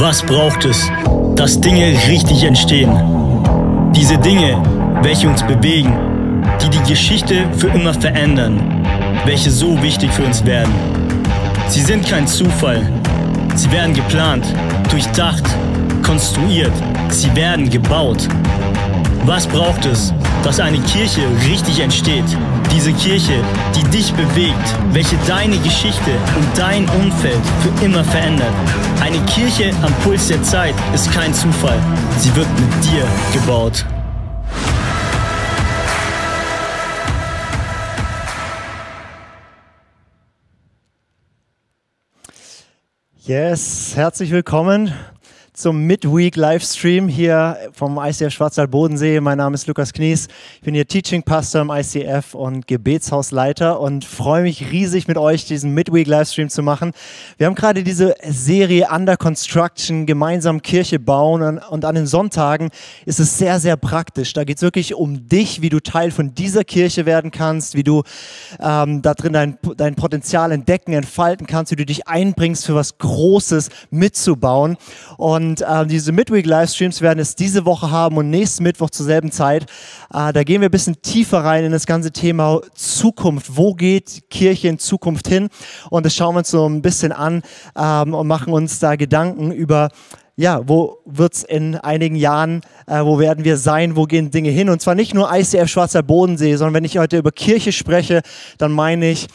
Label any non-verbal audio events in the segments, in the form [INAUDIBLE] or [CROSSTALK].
Was braucht es, dass Dinge richtig entstehen? Diese Dinge, welche uns bewegen, die die Geschichte für immer verändern, welche so wichtig für uns werden. Sie sind kein Zufall. Sie werden geplant, durchdacht, konstruiert. Sie werden gebaut. Was braucht es, dass eine Kirche richtig entsteht? Diese Kirche, die dich bewegt, welche deine Geschichte und dein Umfeld für immer verändert. Eine Kirche am Puls der Zeit ist kein Zufall. Sie wird mit dir gebaut. Yes, herzlich willkommen zum Midweek Livestream hier vom ICF Schwarzwald Bodensee. Mein Name ist Lukas Knies. Ich bin hier Teaching Pastor im ICF und Gebetshausleiter und freue mich riesig mit euch diesen Midweek Livestream zu machen. Wir haben gerade diese Serie Under Construction, gemeinsam Kirche bauen und an den Sonntagen ist es sehr, sehr praktisch. Da geht es wirklich um dich, wie du Teil von dieser Kirche werden kannst, wie du ähm, da drin dein, dein Potenzial entdecken, entfalten kannst, wie du dich einbringst für was Großes mitzubauen. Und und äh, diese Midweek-Livestreams werden es diese Woche haben und nächsten Mittwoch zur selben Zeit. Äh, da gehen wir ein bisschen tiefer rein in das ganze Thema Zukunft. Wo geht Kirche in Zukunft hin? Und das schauen wir uns so ein bisschen an ähm, und machen uns da Gedanken über ja, wo wird es in einigen Jahren, äh, wo werden wir sein, wo gehen Dinge hin? Und zwar nicht nur ICF Schwarzer Bodensee, sondern wenn ich heute über Kirche spreche, dann meine ich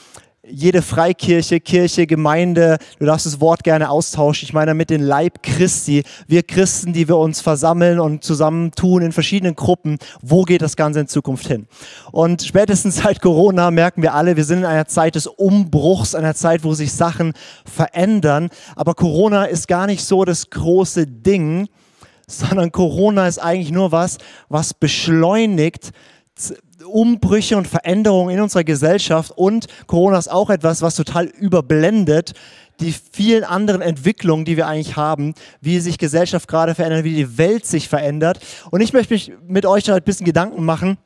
jede Freikirche, Kirche, Gemeinde, du darfst das Wort gerne austauschen. Ich meine damit den Leib Christi. Wir Christen, die wir uns versammeln und zusammentun in verschiedenen Gruppen. Wo geht das Ganze in Zukunft hin? Und spätestens seit Corona merken wir alle, wir sind in einer Zeit des Umbruchs, einer Zeit, wo sich Sachen verändern. Aber Corona ist gar nicht so das große Ding, sondern Corona ist eigentlich nur was, was beschleunigt, Umbrüche und Veränderungen in unserer Gesellschaft und Corona ist auch etwas, was total überblendet die vielen anderen Entwicklungen, die wir eigentlich haben, wie sich Gesellschaft gerade verändert, wie die Welt sich verändert. Und ich möchte mich mit euch da ein bisschen Gedanken machen,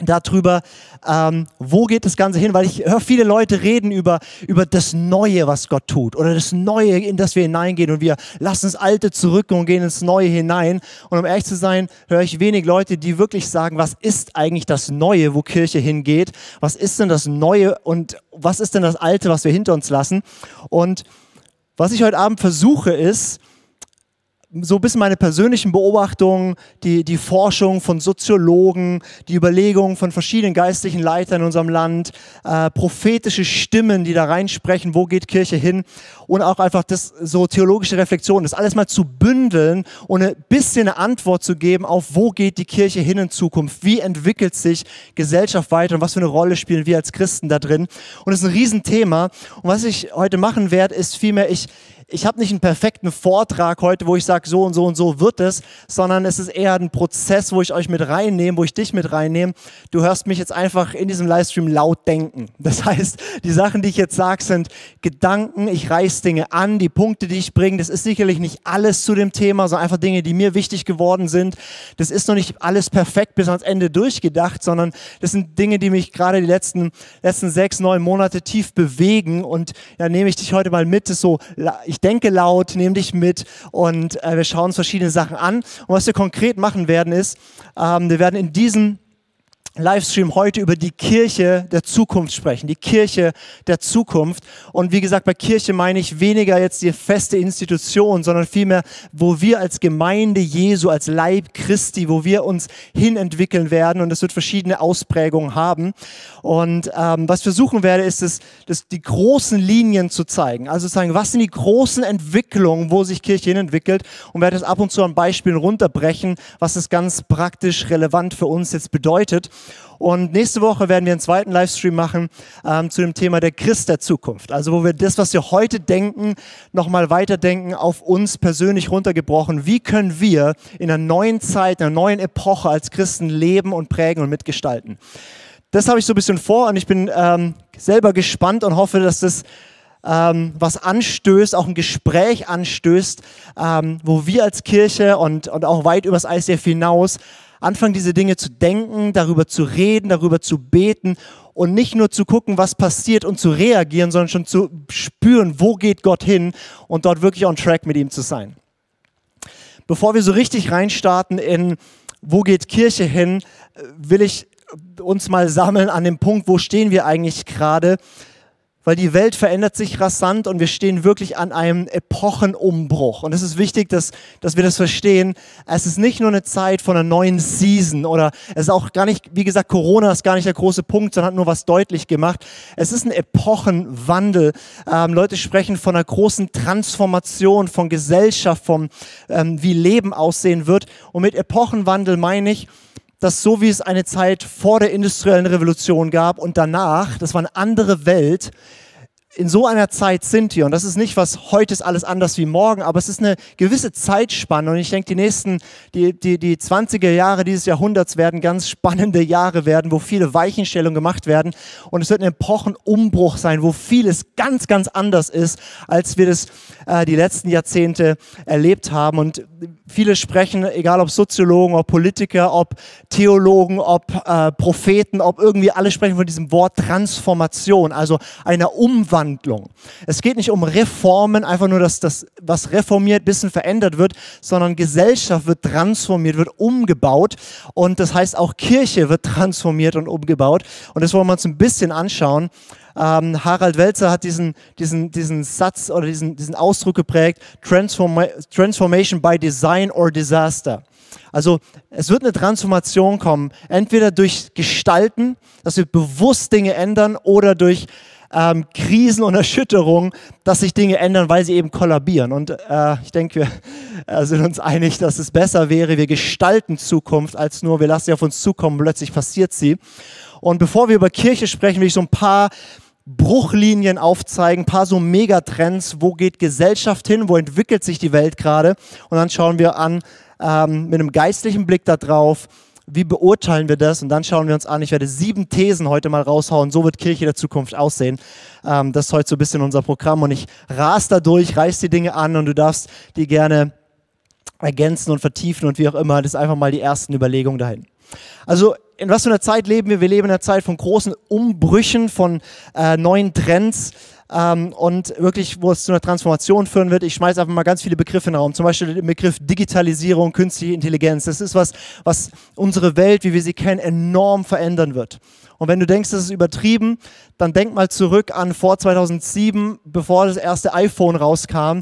darüber, ähm, wo geht das Ganze hin, weil ich höre viele Leute reden über, über das Neue, was Gott tut oder das Neue, in das wir hineingehen und wir lassen das Alte zurück und gehen ins Neue hinein. Und um ehrlich zu sein, höre ich wenig Leute, die wirklich sagen, was ist eigentlich das Neue, wo Kirche hingeht? Was ist denn das Neue und was ist denn das Alte, was wir hinter uns lassen? Und was ich heute Abend versuche ist, so ein bisschen meine persönlichen Beobachtungen, die, die Forschung von Soziologen, die Überlegungen von verschiedenen geistlichen Leitern in unserem Land, äh, prophetische Stimmen, die da reinsprechen, wo geht Kirche hin und auch einfach das so theologische Reflexion, das alles mal zu bündeln und ein bisschen eine Antwort zu geben auf, wo geht die Kirche hin in Zukunft, wie entwickelt sich Gesellschaft weiter und was für eine Rolle spielen wir als Christen da drin. Und das ist ein Riesenthema. Und was ich heute machen werde, ist vielmehr, ich, ich habe nicht einen perfekten Vortrag heute, wo ich sage, so und so und so wird es, sondern es ist eher ein Prozess, wo ich euch mit reinnehme, wo ich dich mit reinnehme. Du hörst mich jetzt einfach in diesem Livestream laut denken. [LAUGHS] Das heißt, die Sachen, die ich jetzt sage, sind Gedanken, ich reiß Dinge an, die Punkte, die ich bringe. Das ist sicherlich nicht alles zu dem Thema, sondern einfach Dinge, die mir wichtig geworden sind. Das ist noch nicht alles perfekt bis ans Ende durchgedacht, sondern das sind Dinge, die mich gerade die letzten, letzten sechs, neun Monate tief bewegen. Und ja, nehme ich dich heute mal mit. Das so, ich ich denke laut, nehme dich mit und äh, wir schauen uns verschiedene Sachen an. Und was wir konkret machen werden ist, ähm, wir werden in diesem Livestream heute über die Kirche der Zukunft sprechen, die Kirche der Zukunft. Und wie gesagt, bei Kirche meine ich weniger jetzt die feste Institution, sondern vielmehr, wo wir als Gemeinde Jesu, als Leib Christi, wo wir uns hinentwickeln werden. Und es wird verschiedene Ausprägungen haben. Und ähm, was ich versuchen werde, ist es, das, die großen Linien zu zeigen. Also sagen, was sind die großen Entwicklungen, wo sich Kirche hinentwickelt. Und werde es ab und zu an Beispielen runterbrechen, was es ganz praktisch relevant für uns jetzt bedeutet. Und nächste Woche werden wir einen zweiten Livestream machen ähm, zu dem Thema der Christ der Zukunft. Also wo wir das, was wir heute denken, nochmal weiterdenken, auf uns persönlich runtergebrochen. Wie können wir in einer neuen Zeit, einer neuen Epoche als Christen leben und prägen und mitgestalten? Das habe ich so ein bisschen vor und ich bin ähm, selber gespannt und hoffe, dass das ähm, was anstößt, auch ein Gespräch anstößt, ähm, wo wir als Kirche und, und auch weit übers ICF hinaus anfangen, diese Dinge zu denken, darüber zu reden, darüber zu beten und nicht nur zu gucken, was passiert und zu reagieren, sondern schon zu spüren, wo geht Gott hin und dort wirklich on track mit ihm zu sein. bevor wir so richtig reinstarten in, wo geht Kirche hin, will ich uns mal sammeln an dem Punkt, wo stehen wir eigentlich gerade weil die Welt verändert sich rasant und wir stehen wirklich an einem Epochenumbruch. Und es ist wichtig, dass, dass wir das verstehen. Es ist nicht nur eine Zeit von einer neuen Season oder es ist auch gar nicht, wie gesagt, Corona ist gar nicht der große Punkt, sondern hat nur was deutlich gemacht. Es ist ein Epochenwandel. Ähm, Leute sprechen von einer großen Transformation von Gesellschaft, vom ähm, wie Leben aussehen wird. Und mit Epochenwandel meine ich, dass so wie es eine Zeit vor der industriellen Revolution gab und danach, das war eine andere Welt, in so einer Zeit sind wir. Und das ist nicht, was heute ist alles anders wie morgen, aber es ist eine gewisse Zeitspanne. Und ich denke, die nächsten, die, die, die 20er Jahre dieses Jahrhunderts werden ganz spannende Jahre werden, wo viele Weichenstellungen gemacht werden. Und es wird ein Epochenumbruch sein, wo vieles ganz, ganz anders ist, als wir das äh, die letzten Jahrzehnte erlebt haben. Und viele sprechen, egal ob Soziologen, ob Politiker, ob Theologen, ob äh, Propheten, ob irgendwie alle sprechen von diesem Wort Transformation, also einer Umwandlung Umwandlung. Es geht nicht um Reformen, einfach nur, dass das, was reformiert, ein bisschen verändert wird, sondern Gesellschaft wird transformiert, wird umgebaut. Und das heißt auch Kirche wird transformiert und umgebaut. Und das wollen wir uns ein bisschen anschauen. Ähm, Harald Welzer hat diesen, diesen, diesen Satz oder diesen, diesen Ausdruck geprägt, Transforma Transformation by Design or Disaster. Also es wird eine Transformation kommen, entweder durch Gestalten, dass wir bewusst Dinge ändern, oder durch ähm, Krisen und Erschütterungen, dass sich Dinge ändern, weil sie eben kollabieren. Und äh, ich denke, wir äh, sind uns einig, dass es besser wäre, wir gestalten Zukunft, als nur wir lassen sie auf uns zukommen, plötzlich passiert sie. Und bevor wir über Kirche sprechen, will ich so ein paar Bruchlinien aufzeigen, ein paar so Megatrends, wo geht Gesellschaft hin, wo entwickelt sich die Welt gerade. Und dann schauen wir an ähm, mit einem geistlichen Blick darauf, wie beurteilen wir das? Und dann schauen wir uns an. Ich werde sieben Thesen heute mal raushauen. So wird Kirche der Zukunft aussehen. Ähm, das ist heute so ein bisschen unser Programm. Und ich ras da durch, reiß die Dinge an und du darfst die gerne ergänzen und vertiefen und wie auch immer. Das ist einfach mal die ersten Überlegungen dahin. Also in was für einer Zeit leben wir? Wir leben in einer Zeit von großen Umbrüchen, von äh, neuen Trends ähm, und wirklich, wo es zu einer Transformation führen wird. Ich schmeiße einfach mal ganz viele Begriffe in den Raum. Zum Beispiel den Begriff Digitalisierung, künstliche Intelligenz. Das ist was, was unsere Welt, wie wir sie kennen, enorm verändern wird. Und wenn du denkst, das ist übertrieben, dann denk mal zurück an vor 2007, bevor das erste iPhone rauskam.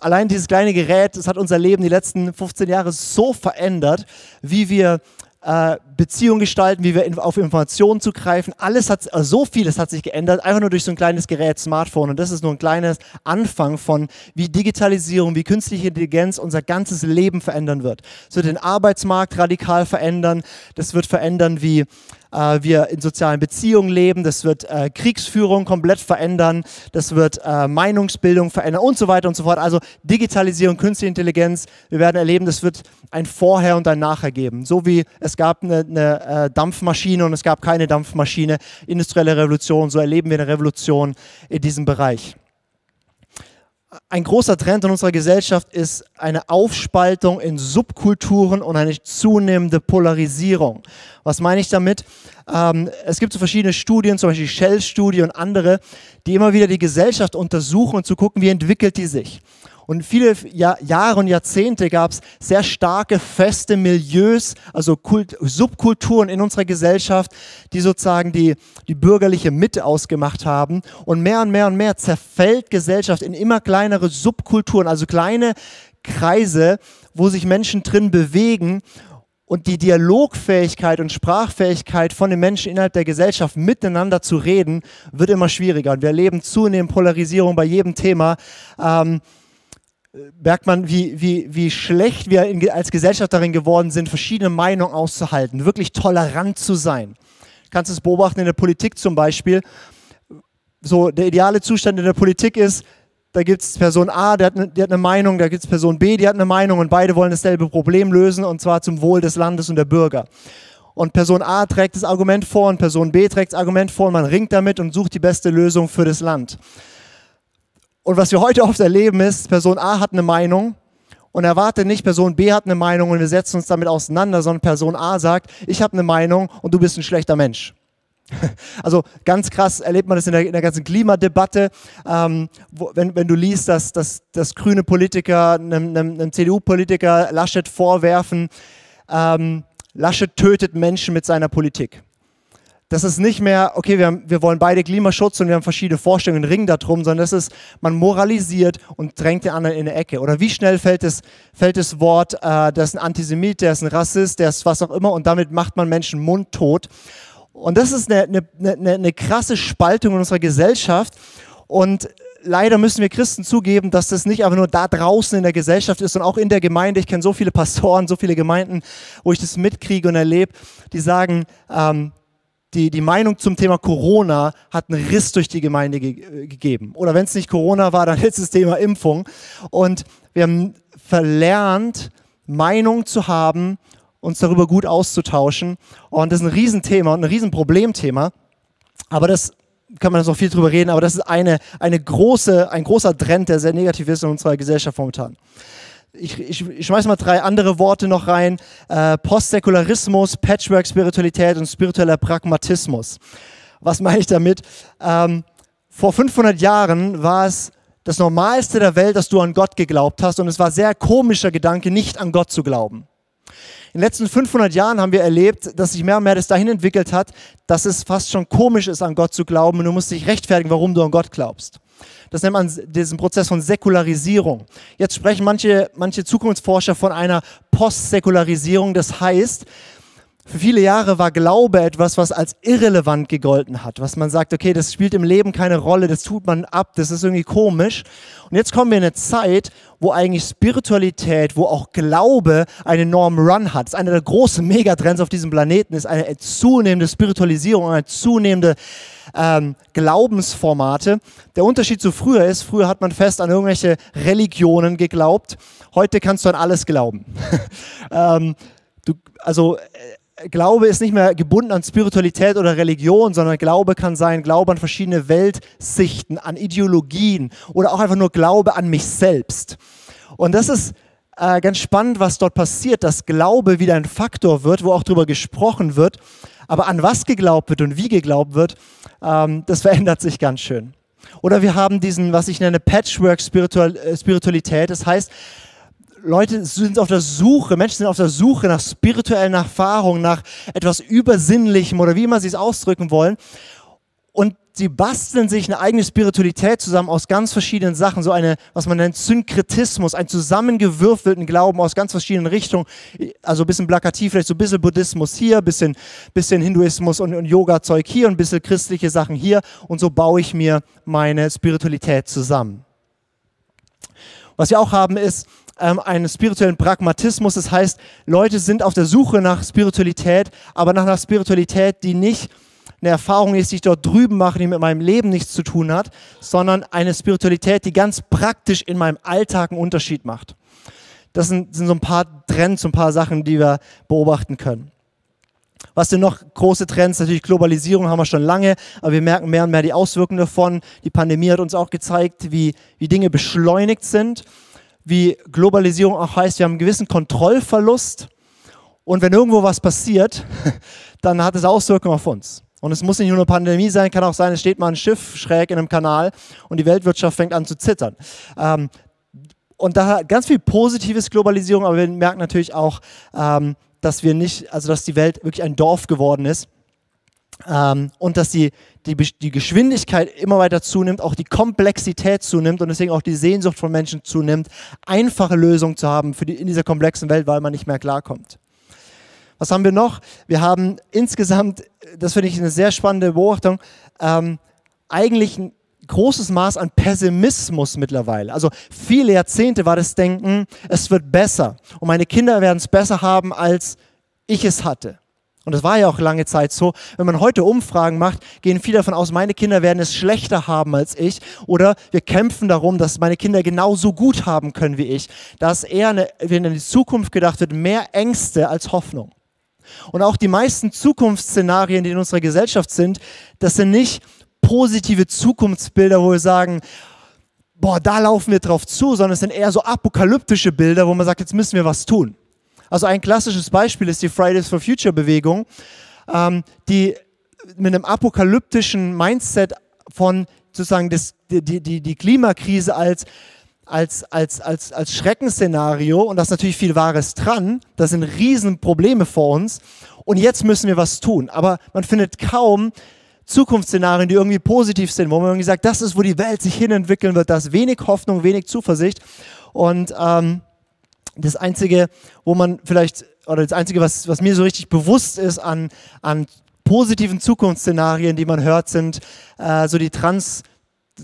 Allein dieses kleine Gerät, das hat unser Leben die letzten 15 Jahre so verändert, wie wir äh, Beziehungen gestalten, wie wir auf Informationen zugreifen. Alles hat, also so vieles hat sich geändert, einfach nur durch so ein kleines Gerät, Smartphone. Und das ist nur ein kleines Anfang von, wie Digitalisierung, wie künstliche Intelligenz unser ganzes Leben verändern wird. Es wird den Arbeitsmarkt radikal verändern. Das wird verändern, wie äh, wir in sozialen Beziehungen leben, das wird äh, Kriegsführung komplett verändern, das wird äh, Meinungsbildung verändern und so weiter und so fort. Also Digitalisierung, künstliche Intelligenz, wir werden erleben, das wird ein Vorher und ein Nachher geben. So wie es gab eine, eine äh, Dampfmaschine und es gab keine Dampfmaschine, industrielle Revolution, so erleben wir eine Revolution in diesem Bereich ein großer Trend in unserer Gesellschaft ist eine Aufspaltung in Subkulturen und eine zunehmende Polarisierung. Was meine ich damit? Ähm, es gibt so verschiedene Studien, zum Beispiel die Shell-Studie und andere, die immer wieder die Gesellschaft untersuchen und zu gucken, wie entwickelt die sich. Und viele Jahr, Jahre und Jahrzehnte gab es sehr starke, feste Milieus, also Kult, Subkulturen in unserer Gesellschaft, die sozusagen die, die bürgerliche Mitte ausgemacht haben. Und mehr und mehr und mehr zerfällt Gesellschaft in immer kleinere Subkulturen, also kleine Kreise, wo sich Menschen drin bewegen und die Dialogfähigkeit und Sprachfähigkeit von den Menschen innerhalb der Gesellschaft miteinander zu reden, wird immer schwieriger. Und wir erleben zunehmend Polarisierung bei jedem Thema. Ähm, merkt man, wie, wie, wie schlecht wir in, als Gesellschaft darin geworden sind, verschiedene Meinungen auszuhalten, wirklich tolerant zu sein. Du kannst es beobachten in der Politik zum Beispiel. So, der ideale Zustand in der Politik ist, da gibt es Person A, die hat, eine, die hat eine Meinung, da gibt es Person B, die hat eine Meinung und beide wollen dasselbe Problem lösen und zwar zum Wohl des Landes und der Bürger. Und Person A trägt das Argument vor und Person B trägt das Argument vor und man ringt damit und sucht die beste Lösung für das Land. Und was wir heute oft erleben ist, Person A hat eine Meinung und erwarte nicht, Person B hat eine Meinung und wir setzen uns damit auseinander, sondern Person A sagt, ich habe eine Meinung und du bist ein schlechter Mensch. [LAUGHS] Also ganz krass erlebt man das in der, in der ganzen Klimadebatte, ähm, wo, wenn, wenn du liest, dass, dass, dass grüne Politiker einem, einem, einem CDU-Politiker Laschet vorwerfen, ähm, Laschet tötet Menschen mit seiner Politik. Das ist nicht mehr, okay, wir, haben, wir wollen beide Klimaschutz und wir haben verschiedene Vorstellungen, ringen darum, sondern das ist, man moralisiert und drängt den anderen in eine Ecke. Oder wie schnell fällt das, fällt das Wort, äh, der ist ein Antisemit, der ist ein Rassist, der ist was auch immer und damit macht man Menschen mundtot. Und das ist eine, eine, eine, eine krasse Spaltung in unserer Gesellschaft. Und leider müssen wir Christen zugeben, dass das nicht einfach nur da draußen in der Gesellschaft ist, sondern auch in der Gemeinde. Ich kenne so viele Pastoren, so viele Gemeinden, wo ich das mitkriege und erlebe, die sagen, ähm, die, die Meinung zum Thema Corona hat einen Riss durch die Gemeinde ge gegeben. Oder wenn es nicht Corona war, dann [LAUGHS] ist das Thema Impfung. Und wir haben verlernt, Meinung zu haben uns darüber gut auszutauschen. Und das ist ein Riesenthema und ein Riesenproblemthema. Aber das kann man so viel drüber reden, aber das ist eine, eine große, ein großer Trend, der sehr negativ ist in unserer Gesellschaft momentan. Ich, ich, schmeiß mal drei andere Worte noch rein. Äh, Postsäkularismus, Patchwork-Spiritualität und spiritueller Pragmatismus. Was meine ich damit? Ähm, vor 500 Jahren war es das Normalste der Welt, dass du an Gott geglaubt hast und es war sehr komischer Gedanke, nicht an Gott zu glauben. In den letzten 500 Jahren haben wir erlebt, dass sich mehr und mehr das dahin entwickelt hat, dass es fast schon komisch ist, an Gott zu glauben und du musst dich rechtfertigen, warum du an Gott glaubst. Das nennt man diesen Prozess von Säkularisierung. Jetzt sprechen manche, manche Zukunftsforscher von einer Postsäkularisierung. Das heißt, für viele Jahre war Glaube etwas, was als irrelevant gegolten hat, was man sagt, okay, das spielt im Leben keine Rolle, das tut man ab, das ist irgendwie komisch. Und jetzt kommen wir in eine Zeit, wo eigentlich Spiritualität, wo auch Glaube einen enormen Run hat. Das ist einer der großen Megatrends auf diesem Planeten, ist eine zunehmende Spiritualisierung, eine zunehmende ähm, Glaubensformate. Der Unterschied zu früher ist, früher hat man fest an irgendwelche Religionen geglaubt, heute kannst du an alles glauben. [LAUGHS] ähm, du, also äh, Glaube ist nicht mehr gebunden an Spiritualität oder Religion, sondern Glaube kann sein Glaube an verschiedene Weltsichten, an Ideologien oder auch einfach nur Glaube an mich selbst. Und das ist äh, ganz spannend, was dort passiert, dass Glaube wieder ein Faktor wird, wo auch darüber gesprochen wird. Aber an was geglaubt wird und wie geglaubt wird, ähm, das [LAUGHS] verändert sich ganz schön. Oder wir haben diesen, was ich nenne, Patchwork-Spiritualität. Das heißt, Leute sind auf der Suche, Menschen sind auf der Suche nach spirituellen Erfahrungen, nach etwas Übersinnlichem oder wie immer sie es ausdrücken wollen. Und sie basteln sich eine eigene Spiritualität zusammen aus ganz verschiedenen Sachen, so eine, was man nennt, Synkretismus, ein zusammengewürfelten Glauben aus ganz verschiedenen Richtungen, also ein bisschen plakativ, vielleicht so ein bisschen Buddhismus hier, ein bisschen, bisschen Hinduismus und, und Yoga-Zeug hier und ein bisschen christliche Sachen hier und so baue ich mir meine Spiritualität zusammen. Was wir auch haben ist, ähm, einen spirituellen Pragmatismus. Das heißt, Leute sind auf der Suche nach Spiritualität, aber nach einer Spiritualität, die nicht eine Erfahrung ist, die ich dort drüben mache, die mit meinem Leben nichts zu tun hat, sondern eine Spiritualität, die ganz praktisch in meinem Alltag einen Unterschied macht. Das sind, sind so ein paar Trends, so ein paar Sachen, die wir beobachten können. Was sind noch große Trends? Natürlich Globalisierung haben wir schon lange, aber wir merken mehr und mehr die Auswirkungen davon. Die Pandemie hat uns auch gezeigt, wie, wie Dinge beschleunigt sind wie Globalisierung auch heißt, wir haben einen gewissen Kontrollverlust. Und wenn irgendwo was passiert, [LAUGHS] dann hat es Auswirkungen auf uns. Und es muss nicht nur eine Pandemie sein, kann auch sein, es steht mal ein Schiff schräg in einem Kanal und die Weltwirtschaft fängt an zu zittern. Ähm, und da ganz viel positives Globalisierung, aber wir merken natürlich auch, ähm, dass wir nicht, also dass die Welt wirklich ein Dorf geworden ist ähm, und dass die, die, die Geschwindigkeit immer weiter zunimmt, auch die Komplexität zunimmt und deswegen auch die Sehnsucht von Menschen zunimmt, einfache Lösungen zu haben für die, in dieser komplexen Welt, weil man nicht mehr klarkommt. Was haben wir noch? Wir haben insgesamt, das finde ich eine sehr spannende Beobachtung, ähm, eigentlich ein großes Maß an Pessimismus mittlerweile. Also viele Jahrzehnte war das Denken, es wird besser und meine Kinder werden es besser haben, als ich es hatte. Und das war ja auch lange Zeit so. Wenn man heute Umfragen macht, gehen viele davon aus, meine Kinder werden es schlechter haben als ich. Oder wir kämpfen darum, dass meine Kinder genauso gut haben können wie ich. Dass eher, eine, wenn in die Zukunft gedacht wird, mehr Ängste als Hoffnung. Und auch die meisten Zukunftsszenarien, die in unserer Gesellschaft sind, das sind nicht positive Zukunftsbilder, wo wir sagen, boah, da laufen wir drauf zu, sondern es sind eher so apokalyptische Bilder, wo man sagt, jetzt müssen wir was tun. Also ein klassisches Beispiel ist die Fridays for Future Bewegung, ähm, die mit einem apokalyptischen Mindset von sozusagen das, die, die, die Klimakrise als als, als, als, als Schreckensszenario und da ist natürlich viel Wahres dran. Das sind Riesenprobleme vor uns und jetzt müssen wir was tun. Aber man findet kaum Zukunftsszenarien, die irgendwie positiv sind, wo man irgendwie sagt, das ist, wo die Welt sich hinentwickeln wird. Da ist wenig Hoffnung, wenig Zuversicht und ähm, das Einzige, wo man vielleicht, oder das Einzige, was, was mir so richtig bewusst ist an, an positiven Zukunftsszenarien, die man hört, sind äh, so die Trans-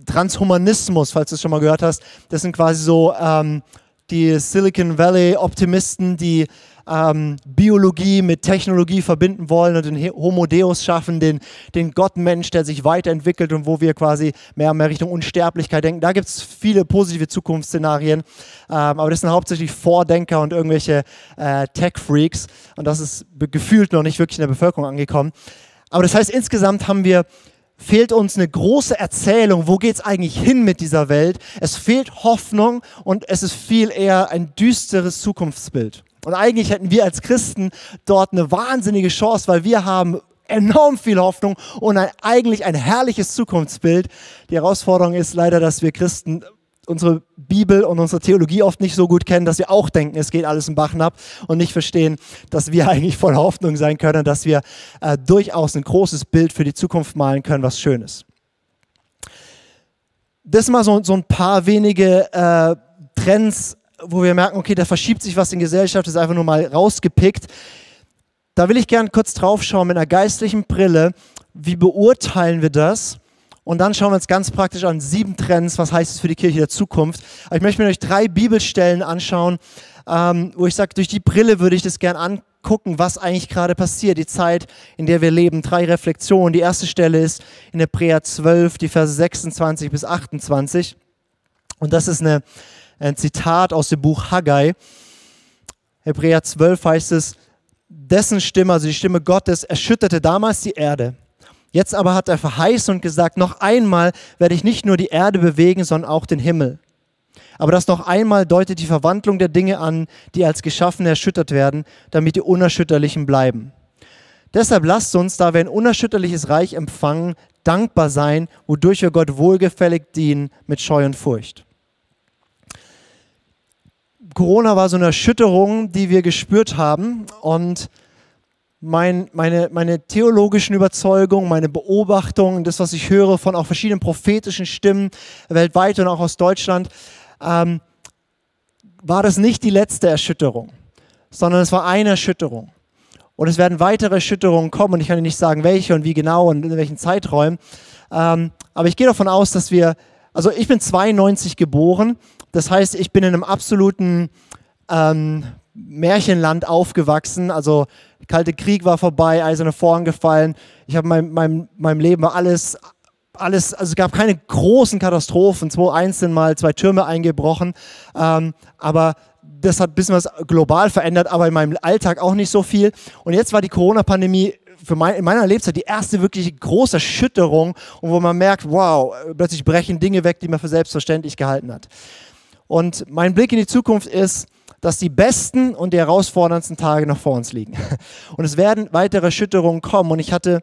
Transhumanismus, falls du es schon mal gehört hast. Das sind quasi so ähm, die Silicon Valley Optimisten, die ähm, Biologie mit Technologie verbinden wollen und den Homo Deus schaffen, den, den Gottmensch, der sich weiterentwickelt und wo wir quasi mehr und mehr Richtung Unsterblichkeit denken. Da gibt es viele positive Zukunftsszenarien, ähm, aber das sind hauptsächlich Vordenker und irgendwelche äh, Tech-Freaks und das ist gefühlt noch nicht wirklich in der Bevölkerung angekommen. Aber das heißt, insgesamt haben wir fehlt uns eine große Erzählung, wo geht es eigentlich hin mit dieser Welt. Es fehlt Hoffnung und es ist viel eher ein düsteres Zukunftsbild. Und eigentlich hätten wir als Christen dort eine wahnsinnige Chance, weil wir haben enorm viel Hoffnung und ein, eigentlich ein herrliches Zukunftsbild. Die Herausforderung ist leider, dass wir Christen unsere Bibel und unsere Theologie oft nicht so gut kennen, dass wir auch denken, es geht alles im Bachen ab und nicht verstehen, dass wir [LAUGHS] eigentlich voller Hoffnung sein können, dass wir äh, durchaus ein großes Bild für die Zukunft malen können, was schön ist. Das mal so, so ein paar wenige äh, Trends, wo wir merken, okay, da verschiebt sich was in Gesellschaft, ist einfach nur mal rausgepickt. Da will ich gerne kurz drauf schauen mit einer geistlichen Brille. Wie beurteilen wir das? Und dann schauen wir uns ganz praktisch an sieben Trends, was heißt es für die Kirche der Zukunft. Aber ich möchte mir euch drei Bibelstellen anschauen, ähm, wo ich sage, durch die Brille würde ich das gerne angucken, was eigentlich gerade passiert, die Zeit, in der wir leben. Drei Reflexionen. Die erste Stelle ist in Hebräer 12, die Verse 26 bis 28. Und das ist eine, ein Zitat aus dem Buch Haggai. Hebräer 12 heißt es, dessen Stimme, also die Stimme Gottes, erschütterte damals die Erde Jetzt aber hat er verheißen und gesagt, noch einmal werde ich nicht nur die Erde bewegen, sondern auch den Himmel. Aber das noch einmal deutet die Verwandlung der Dinge an, die als Geschaffene erschüttert werden, damit die Unerschütterlichen bleiben. Deshalb lasst uns, da wir ein unerschütterliches Reich empfangen, dankbar sein, wodurch wir Gott wohlgefällig dienen mit Scheu und Furcht. Corona war so eine Erschütterung, die wir gespürt haben und mein, meine, meine theologischen Überzeugungen, meine Beobachtungen, das, was ich höre von auch verschiedenen prophetischen Stimmen weltweit und auch aus Deutschland, ähm, war das nicht die letzte Erschütterung, sondern es war eine Erschütterung. Und es werden weitere Erschütterungen kommen und ich kann Ihnen nicht sagen, welche und wie genau und in welchen Zeiträumen. Ähm, aber ich gehe davon aus, dass wir, also ich bin 92 geboren, das heißt, ich bin in einem absoluten ähm, Märchenland aufgewachsen. Also Kalte Krieg war vorbei, eiserne Vorhang gefallen. Ich habe mein, mein, meinem Leben alles, alles, also es gab keine großen Katastrophen. 2001 sind mal zwei Türme eingebrochen. Ähm, aber das hat ein bisschen was global verändert, aber in meinem Alltag auch nicht so viel. Und jetzt war die Corona-Pandemie für mein, in meiner Lebzeit die erste wirklich große Erschütterung wo man merkt, wow, plötzlich brechen Dinge weg, die man für selbstverständlich gehalten hat. Und mein Blick in die Zukunft ist, dass die besten und die herausforderndsten Tage noch vor uns liegen. [LAUGHS] Und es werden weitere Erschütterungen kommen. Und ich hatte,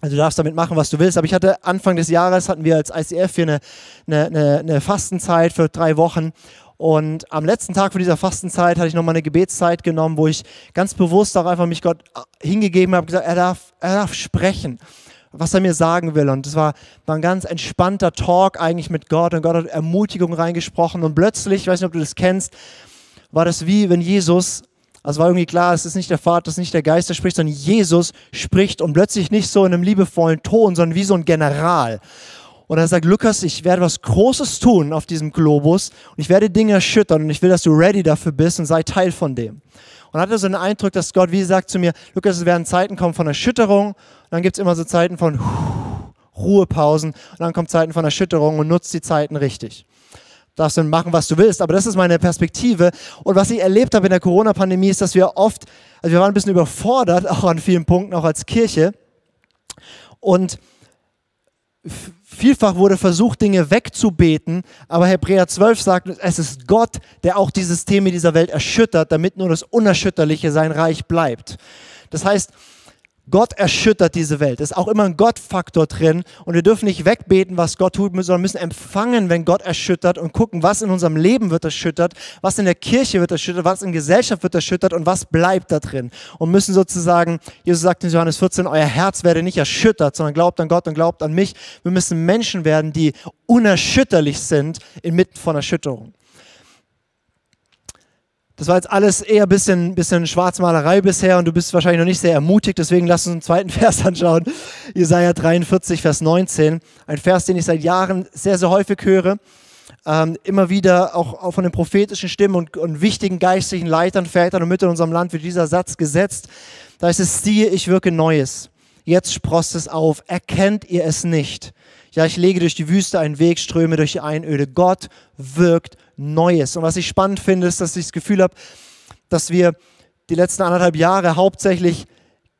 also du darfst damit machen, was du willst, aber ich hatte Anfang des Jahres, hatten wir als ICF hier eine, eine, eine Fastenzeit für drei Wochen. Und am letzten Tag von dieser Fastenzeit hatte ich nochmal eine Gebetszeit genommen, wo ich ganz bewusst auch einfach mich Gott hingegeben habe, gesagt, er darf, er darf sprechen was er mir sagen will. Und es war, war ein ganz entspannter Talk eigentlich mit Gott und Gott hat Ermutigung reingesprochen. Und plötzlich, ich weiß nicht, ob du das kennst, war das wie wenn Jesus, also war irgendwie klar, es ist nicht der Vater, es ist nicht der Geist, der spricht, sondern Jesus spricht und plötzlich nicht so in einem liebevollen Ton, sondern wie so ein General. Und er sagt, Lukas, ich werde was Großes tun auf diesem Globus und ich werde Dinge erschüttern und ich will, dass du ready dafür bist und sei Teil von dem. Und hatte so einen Eindruck, dass Gott wie sagt zu mir, Lukas, es werden Zeiten kommen von Erschütterung und dann gibt es immer so Zeiten von Ruhepausen und dann kommen Zeiten von Erschütterung und nutzt die Zeiten richtig darfst du machen, was du willst. Aber das ist meine Perspektive. Und was ich erlebt habe in der Corona-Pandemie ist, dass wir oft, also wir waren ein bisschen überfordert, auch an vielen Punkten, auch als Kirche. Und vielfach wurde versucht, Dinge wegzubeten. Aber Hebräer 12 sagt, es ist Gott, der auch die Systeme dieser Welt erschüttert, damit nur das Unerschütterliche sein Reich bleibt. Das heißt, Gott erschüttert diese Welt. Ist auch immer ein Gottfaktor drin. Und wir dürfen nicht wegbeten, was Gott tut, sondern müssen empfangen, wenn Gott erschüttert und gucken, was in unserem Leben wird erschüttert, was in der Kirche wird erschüttert, was in Gesellschaft wird erschüttert und was bleibt da drin. Und müssen sozusagen, Jesus sagt in Johannes 14, euer Herz werde nicht erschüttert, sondern glaubt an Gott und glaubt an mich. Wir müssen Menschen werden, die unerschütterlich sind inmitten von Erschütterung. Das war jetzt alles eher ein bisschen, bisschen Schwarzmalerei bisher und du bist wahrscheinlich noch nicht sehr ermutigt, deswegen lass uns einen zweiten [LAUGHS] Vers anschauen. Jesaja 43, Vers 19. Ein Vers, den ich seit Jahren sehr, sehr häufig höre. Ähm, immer wieder auch, auch, von den prophetischen Stimmen und, und wichtigen geistlichen Leitern, Vätern und Müttern in unserem Land wird dieser Satz gesetzt. Da ist es, siehe, ich wirke Neues. Jetzt sprost es auf. Erkennt ihr es nicht? Ja, ich lege durch die Wüste einen Weg, ströme durch die Einöde. Gott wirkt Neues. Und was ich spannend finde, ist, dass ich das Gefühl habe, dass wir die letzten anderthalb Jahre hauptsächlich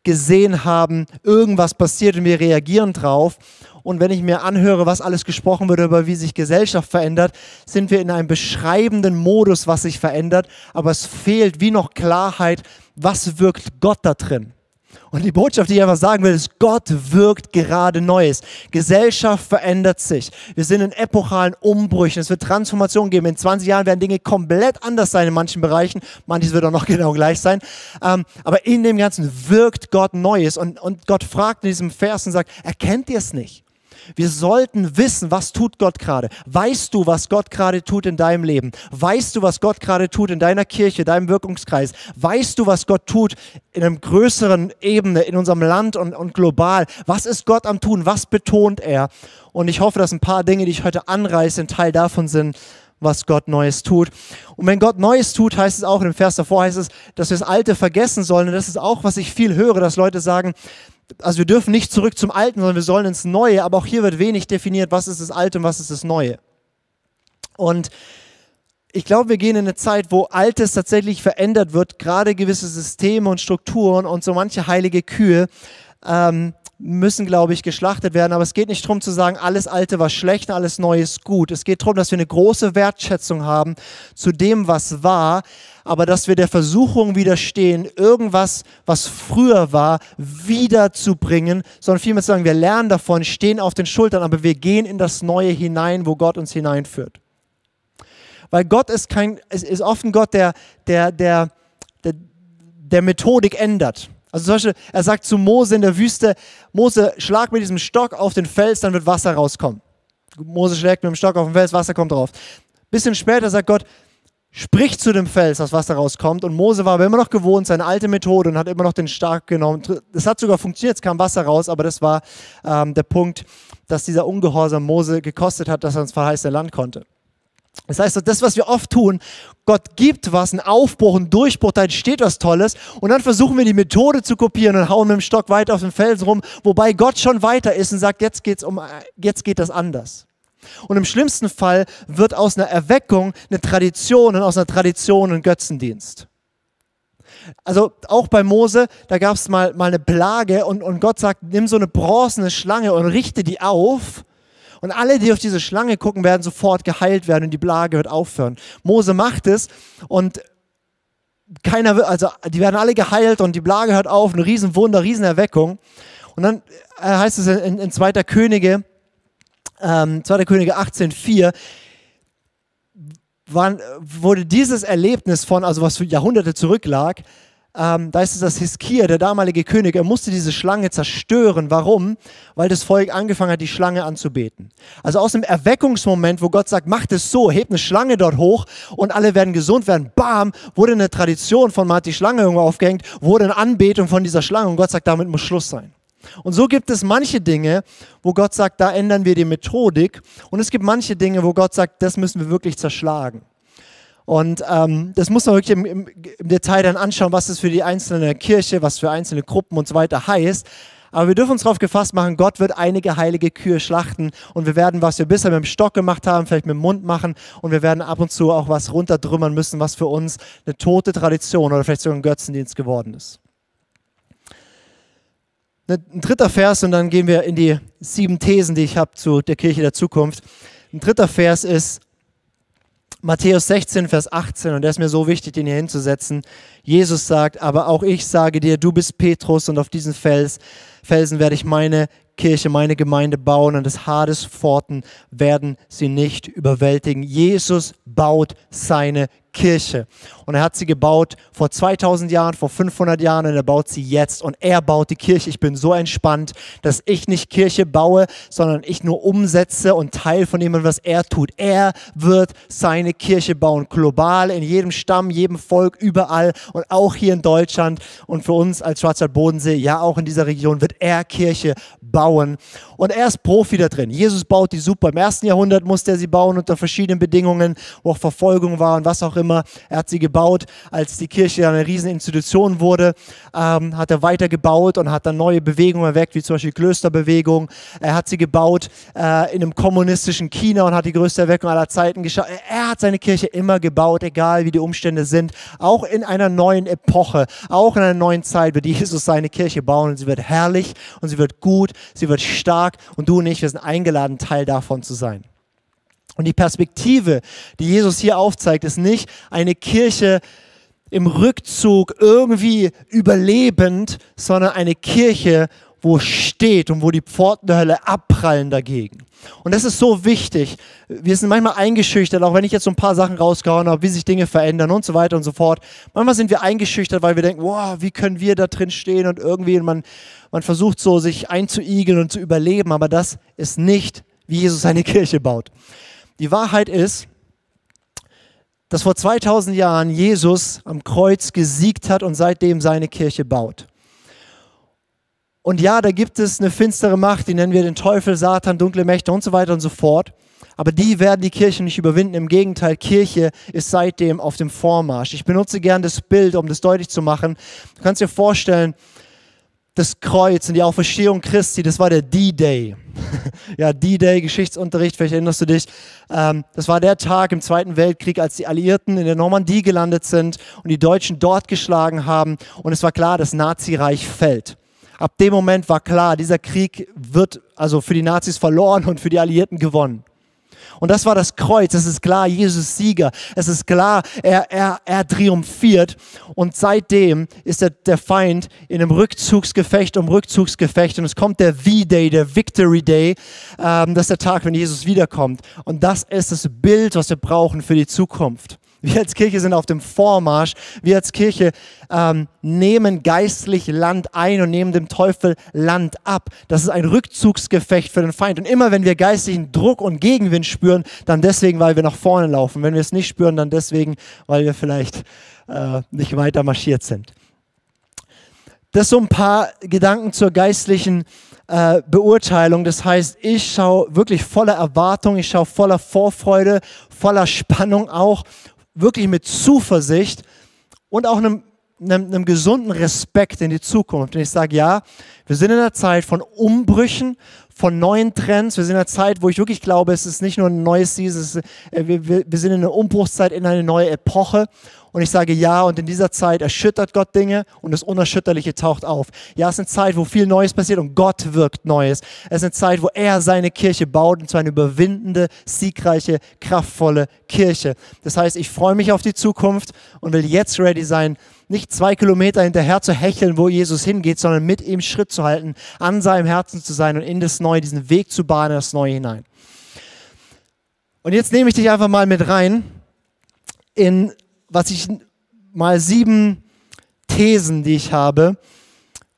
gesehen haben, irgendwas passiert und wir reagieren drauf. Und wenn ich mir anhöre, was alles gesprochen wird über wie sich Gesellschaft verändert, sind wir in einem beschreibenden Modus, was sich verändert, aber es fehlt wie noch Klarheit, was wirkt Gott da drin. Und die Botschaft, die ich einfach sagen will, ist, Gott wirkt gerade Neues. Gesellschaft verändert sich. Wir sind in epochalen Umbrüchen. Es wird Transformation geben. In 20 Jahren werden Dinge komplett anders sein in manchen Bereichen. Manches wird auch noch [LAUGHS] genau gleich sein. Ähm, aber in dem Ganzen wirkt Gott Neues. Und, und Gott fragt in diesem Vers und sagt, erkennt ihr es nicht? Wir sollten wissen, was tut Gott gerade. Weißt du, was Gott gerade tut in deinem Leben? Weißt du, was Gott gerade tut in deiner Kirche, deinem Wirkungskreis? Weißt du, was Gott tut in einer größeren Ebene, in unserem Land und, und global? Was ist Gott am Tun? Was betont er? Und ich hoffe, dass ein paar Dinge, die ich heute anreiße, ein Teil davon sind, was Gott Neues tut. Und wenn Gott Neues tut, heißt es auch, in dem Vers davor heißt es, dass wir das Alte vergessen sollen. Und das ist auch, was ich viel höre, dass Leute sagen, also wir dürfen nicht zurück zum Alten, sondern wir sollen ins Neue. Aber auch hier wird wenig definiert, was ist das Alte und was ist das Neue. Und ich glaube, wir gehen in eine Zeit, wo Altes tatsächlich verändert wird, gerade gewisse Systeme und Strukturen und so manche heilige Kühe ähm, müssen, glaube ich, geschlachtet werden. Aber es geht nicht darum zu sagen, alles Alte war schlecht, alles Neue ist gut. Es geht darum, dass wir eine große Wertschätzung haben zu dem, was war, aber dass wir der Versuchung widerstehen, irgendwas, was früher war, wiederzubringen, sondern vielmehr zu sagen, wir lernen davon, stehen auf den Schultern, aber wir gehen in das Neue hinein, wo Gott uns hineinführt. Weil Gott ist kein, ist oft ein Gott, der, der, der, der, der Methodik ändert. Also zum Beispiel, er sagt zu Mose in der Wüste, Mose, schlag mit diesem Stock auf den Fels, dann wird Wasser rauskommen. Mose schlägt mit dem Stock auf den Fels, Wasser kommt drauf. Bisschen später sagt Gott, sprich zu dem Fels, das Wasser rauskommt. Und Mose war aber immer noch gewohnt, seine alte Methode und hat immer noch den Stock genommen. Das hat sogar funktioniert, es kam Wasser raus, aber das war ähm, der Punkt, dass dieser Ungehorsam Mose gekostet hat, dass er ins verheißene Land konnte. Das heißt, das, was wir oft tun, Gott gibt was, einen Aufbruch, einen Durchbruch, da entsteht was Tolles und dann versuchen wir die Methode zu kopieren und hauen mit dem Stock weiter auf den Felsen rum, wobei Gott schon weiter ist und sagt, jetzt geht's um, jetzt geht das anders. Und im schlimmsten Fall wird aus einer Erweckung eine Tradition und aus einer Tradition ein Götzendienst. Also auch bei Mose, da gab es mal, mal eine Plage und, und Gott sagt, nimm so eine bronzene Schlange und richte die auf und alle, die auf diese Schlange gucken, werden sofort geheilt werden und die Plage wird aufhören. Mose macht es und keiner, also die werden alle geheilt und die Plage hört auf, ein Riesenwunder, Riesenerweckung. Und dann äh, heißt es in, in 2. Könige, ähm, 2. Könige 18,4, wurde dieses Erlebnis von, also was für Jahrhunderte zurücklag, ähm, da ist es das Hiskia, der damalige König, er musste diese Schlange zerstören. Warum? Weil das Volk angefangen hat, die Schlange anzubeten. Also aus dem Erweckungsmoment, wo Gott sagt, macht es so, hebt eine Schlange dort hoch und alle werden gesund werden, bam, wurde eine Tradition von, die Schlange irgendwo aufgehängt, wurde eine Anbetung von dieser Schlange und Gott sagt, damit muss Schluss sein. Und so gibt es manche Dinge, wo Gott sagt, da ändern wir die Methodik. Und es gibt manche Dinge, wo Gott sagt, das müssen wir wirklich zerschlagen. Und ähm, das muss man wirklich im, im, im, Detail dann anschauen, was das für die einzelne Kirche, was für einzelne Gruppen und so weiter heißt. Aber wir dürfen uns darauf gefasst machen, Gott wird einige heilige Kühe schlachten und wir werden, was wir bisher mit dem Stock gemacht haben, vielleicht mit dem Mund machen und wir werden ab und zu auch was runterdrümmern müssen, was für uns eine tote Tradition oder vielleicht sogar ein Götzendienst geworden ist. Ein dritter Vers und dann gehen wir in die sieben Thesen, die ich habe zu der Kirche der Zukunft. Ein dritter Vers ist, Matthäus 16, Vers 18, und der ist mir so wichtig, den hier hinzusetzen. Jesus sagt, aber auch ich sage dir, du bist Petrus und auf diesen Fels, Felsen werde ich meine Kirche, meine Gemeinde bauen und des Hades Pforten werden sie nicht überwältigen. Jesus baut seine Kirche. Und er hat sie gebaut vor 2000 Jahren, vor 500 Jahren und er baut sie jetzt. Und er baut die Kirche. Ich bin so entspannt, dass ich nicht Kirche baue, sondern ich nur umsetze und Teil von dem, was er tut. Er wird seine Kirche bauen, global, in jedem Stamm, jedem Volk, überall und auch hier in Deutschland. Und für uns als Schwarzer Bodensee, ja auch in dieser Region, wird er Kirche bauen. Und er ist Profi da drin. Jesus baut die super. Im ersten Jahrhundert musste er sie bauen unter verschiedenen Bedingungen, wo auch Verfolgung war und was auch immer. Er hat sie gebaut, als die Kirche eine Rieseninstitution wurde, ähm, hat er weiter gebaut und hat dann neue Bewegungen erweckt, wie zum Beispiel Klösterbewegung. Er hat sie gebaut äh, in einem kommunistischen China und hat die größte Erweckung aller Zeiten geschaut. Er hat seine Kirche immer gebaut, egal wie die Umstände sind. Auch in einer neuen Epoche, auch in einer neuen Zeit wird Jesus seine Kirche bauen und sie wird herrlich und sie wird gut, sie wird stark und du und ich, wir sind eingeladen, Teil davon zu sein. Und die Perspektive, die Jesus hier aufzeigt, ist nicht eine Kirche im Rückzug irgendwie überlebend, sondern eine Kirche, wo steht und wo die Pforten der Hölle abprallen dagegen. Und das ist so wichtig. Wir sind manchmal eingeschüchtert, auch wenn ich jetzt so ein paar Sachen rausgehauen habe, wie sich Dinge verändern und so weiter und so fort. Manchmal sind wir eingeschüchtert, weil wir denken, wow, wie können wir da drin stehen und irgendwie man, man versucht so, sich einzuigeln und zu überleben, aber das ist nicht, wie Jesus seine Kirche baut. Die Wahrheit ist, dass vor 2000 Jahren Jesus am Kreuz gesiegt hat und seitdem seine Kirche baut. Und ja, da gibt es eine finstere Macht, die nennen wir den Teufel, Satan, dunkle Mächte und so weiter und so fort. Aber die werden die Kirche nicht überwinden. Im Gegenteil, Kirche ist seitdem auf dem Vormarsch. Ich benutze gern das Bild, um das deutlich zu machen. Du kannst dir vorstellen, das Kreuz und die Auferstehung Christi, das war der D-Day. [LAUGHS] ja, D-Day, Geschichtsunterricht, vielleicht erinnerst du dich. Ähm, das war der Tag im Zweiten Weltkrieg, als die Alliierten in der Normandie gelandet sind und die Deutschen dort geschlagen haben. Und es war klar, das Nazireich fällt. Ab dem Moment war klar, dieser Krieg wird also für die Nazis verloren und für die Alliierten gewonnen. Und das war das Kreuz. Es ist klar, Jesus Sieger. Es ist klar, er, er, er triumphiert. Und seitdem ist der, der Feind in einem Rückzugsgefecht um Rückzugsgefecht. Und es kommt der V-Day, der Victory Day. Ähm, das ist der Tag, wenn Jesus wiederkommt. Und das ist das Bild, was wir brauchen für die Zukunft. Wir als Kirche sind auf dem Vormarsch. Wir als Kirche ähm, nehmen geistlich Land ein und nehmen dem Teufel Land ab. Das ist ein Rückzugsgefecht für den Feind. Und immer wenn wir geistlichen Druck und Gegenwind spüren, dann deswegen, weil wir nach vorne laufen. Wenn wir es nicht spüren, dann deswegen, weil wir vielleicht äh, nicht weiter marschiert sind. Das so ein paar Gedanken zur geistlichen äh, Beurteilung. Das heißt, ich schaue wirklich voller Erwartung, ich schaue voller Vorfreude, voller Spannung auch wirklich mit Zuversicht und auch einem, einem, einem gesunden Respekt in die Zukunft. Und ich sage, ja, wir sind in einer Zeit von Umbrüchen, von neuen Trends. Wir sind in einer Zeit, wo ich wirklich glaube, es ist nicht nur ein neues Season, ist, äh, wir, wir, sind in einer Umbruchszeit, in eine neue Epoche. Und ich sage ja, und in dieser Zeit erschüttert Gott Dinge und das Unerschütterliche taucht auf. Ja, es ist eine Zeit, wo viel Neues passiert und Gott wirkt Neues. Es ist eine Zeit, wo er seine Kirche baut und zwar eine überwindende, siegreiche, kraftvolle Kirche. Das heißt, ich freue mich auf die Zukunft und will jetzt ready sein, nicht zwei Kilometer hinterher zu hecheln, wo Jesus hingeht, sondern mit ihm Schritt zu halten, an seinem Herzen zu sein und in das Neue, diesen Weg zu bahnen, das Neue hinein. Und jetzt nehme ich dich einfach mal mit rein in, was ich mal sieben Thesen, die ich habe.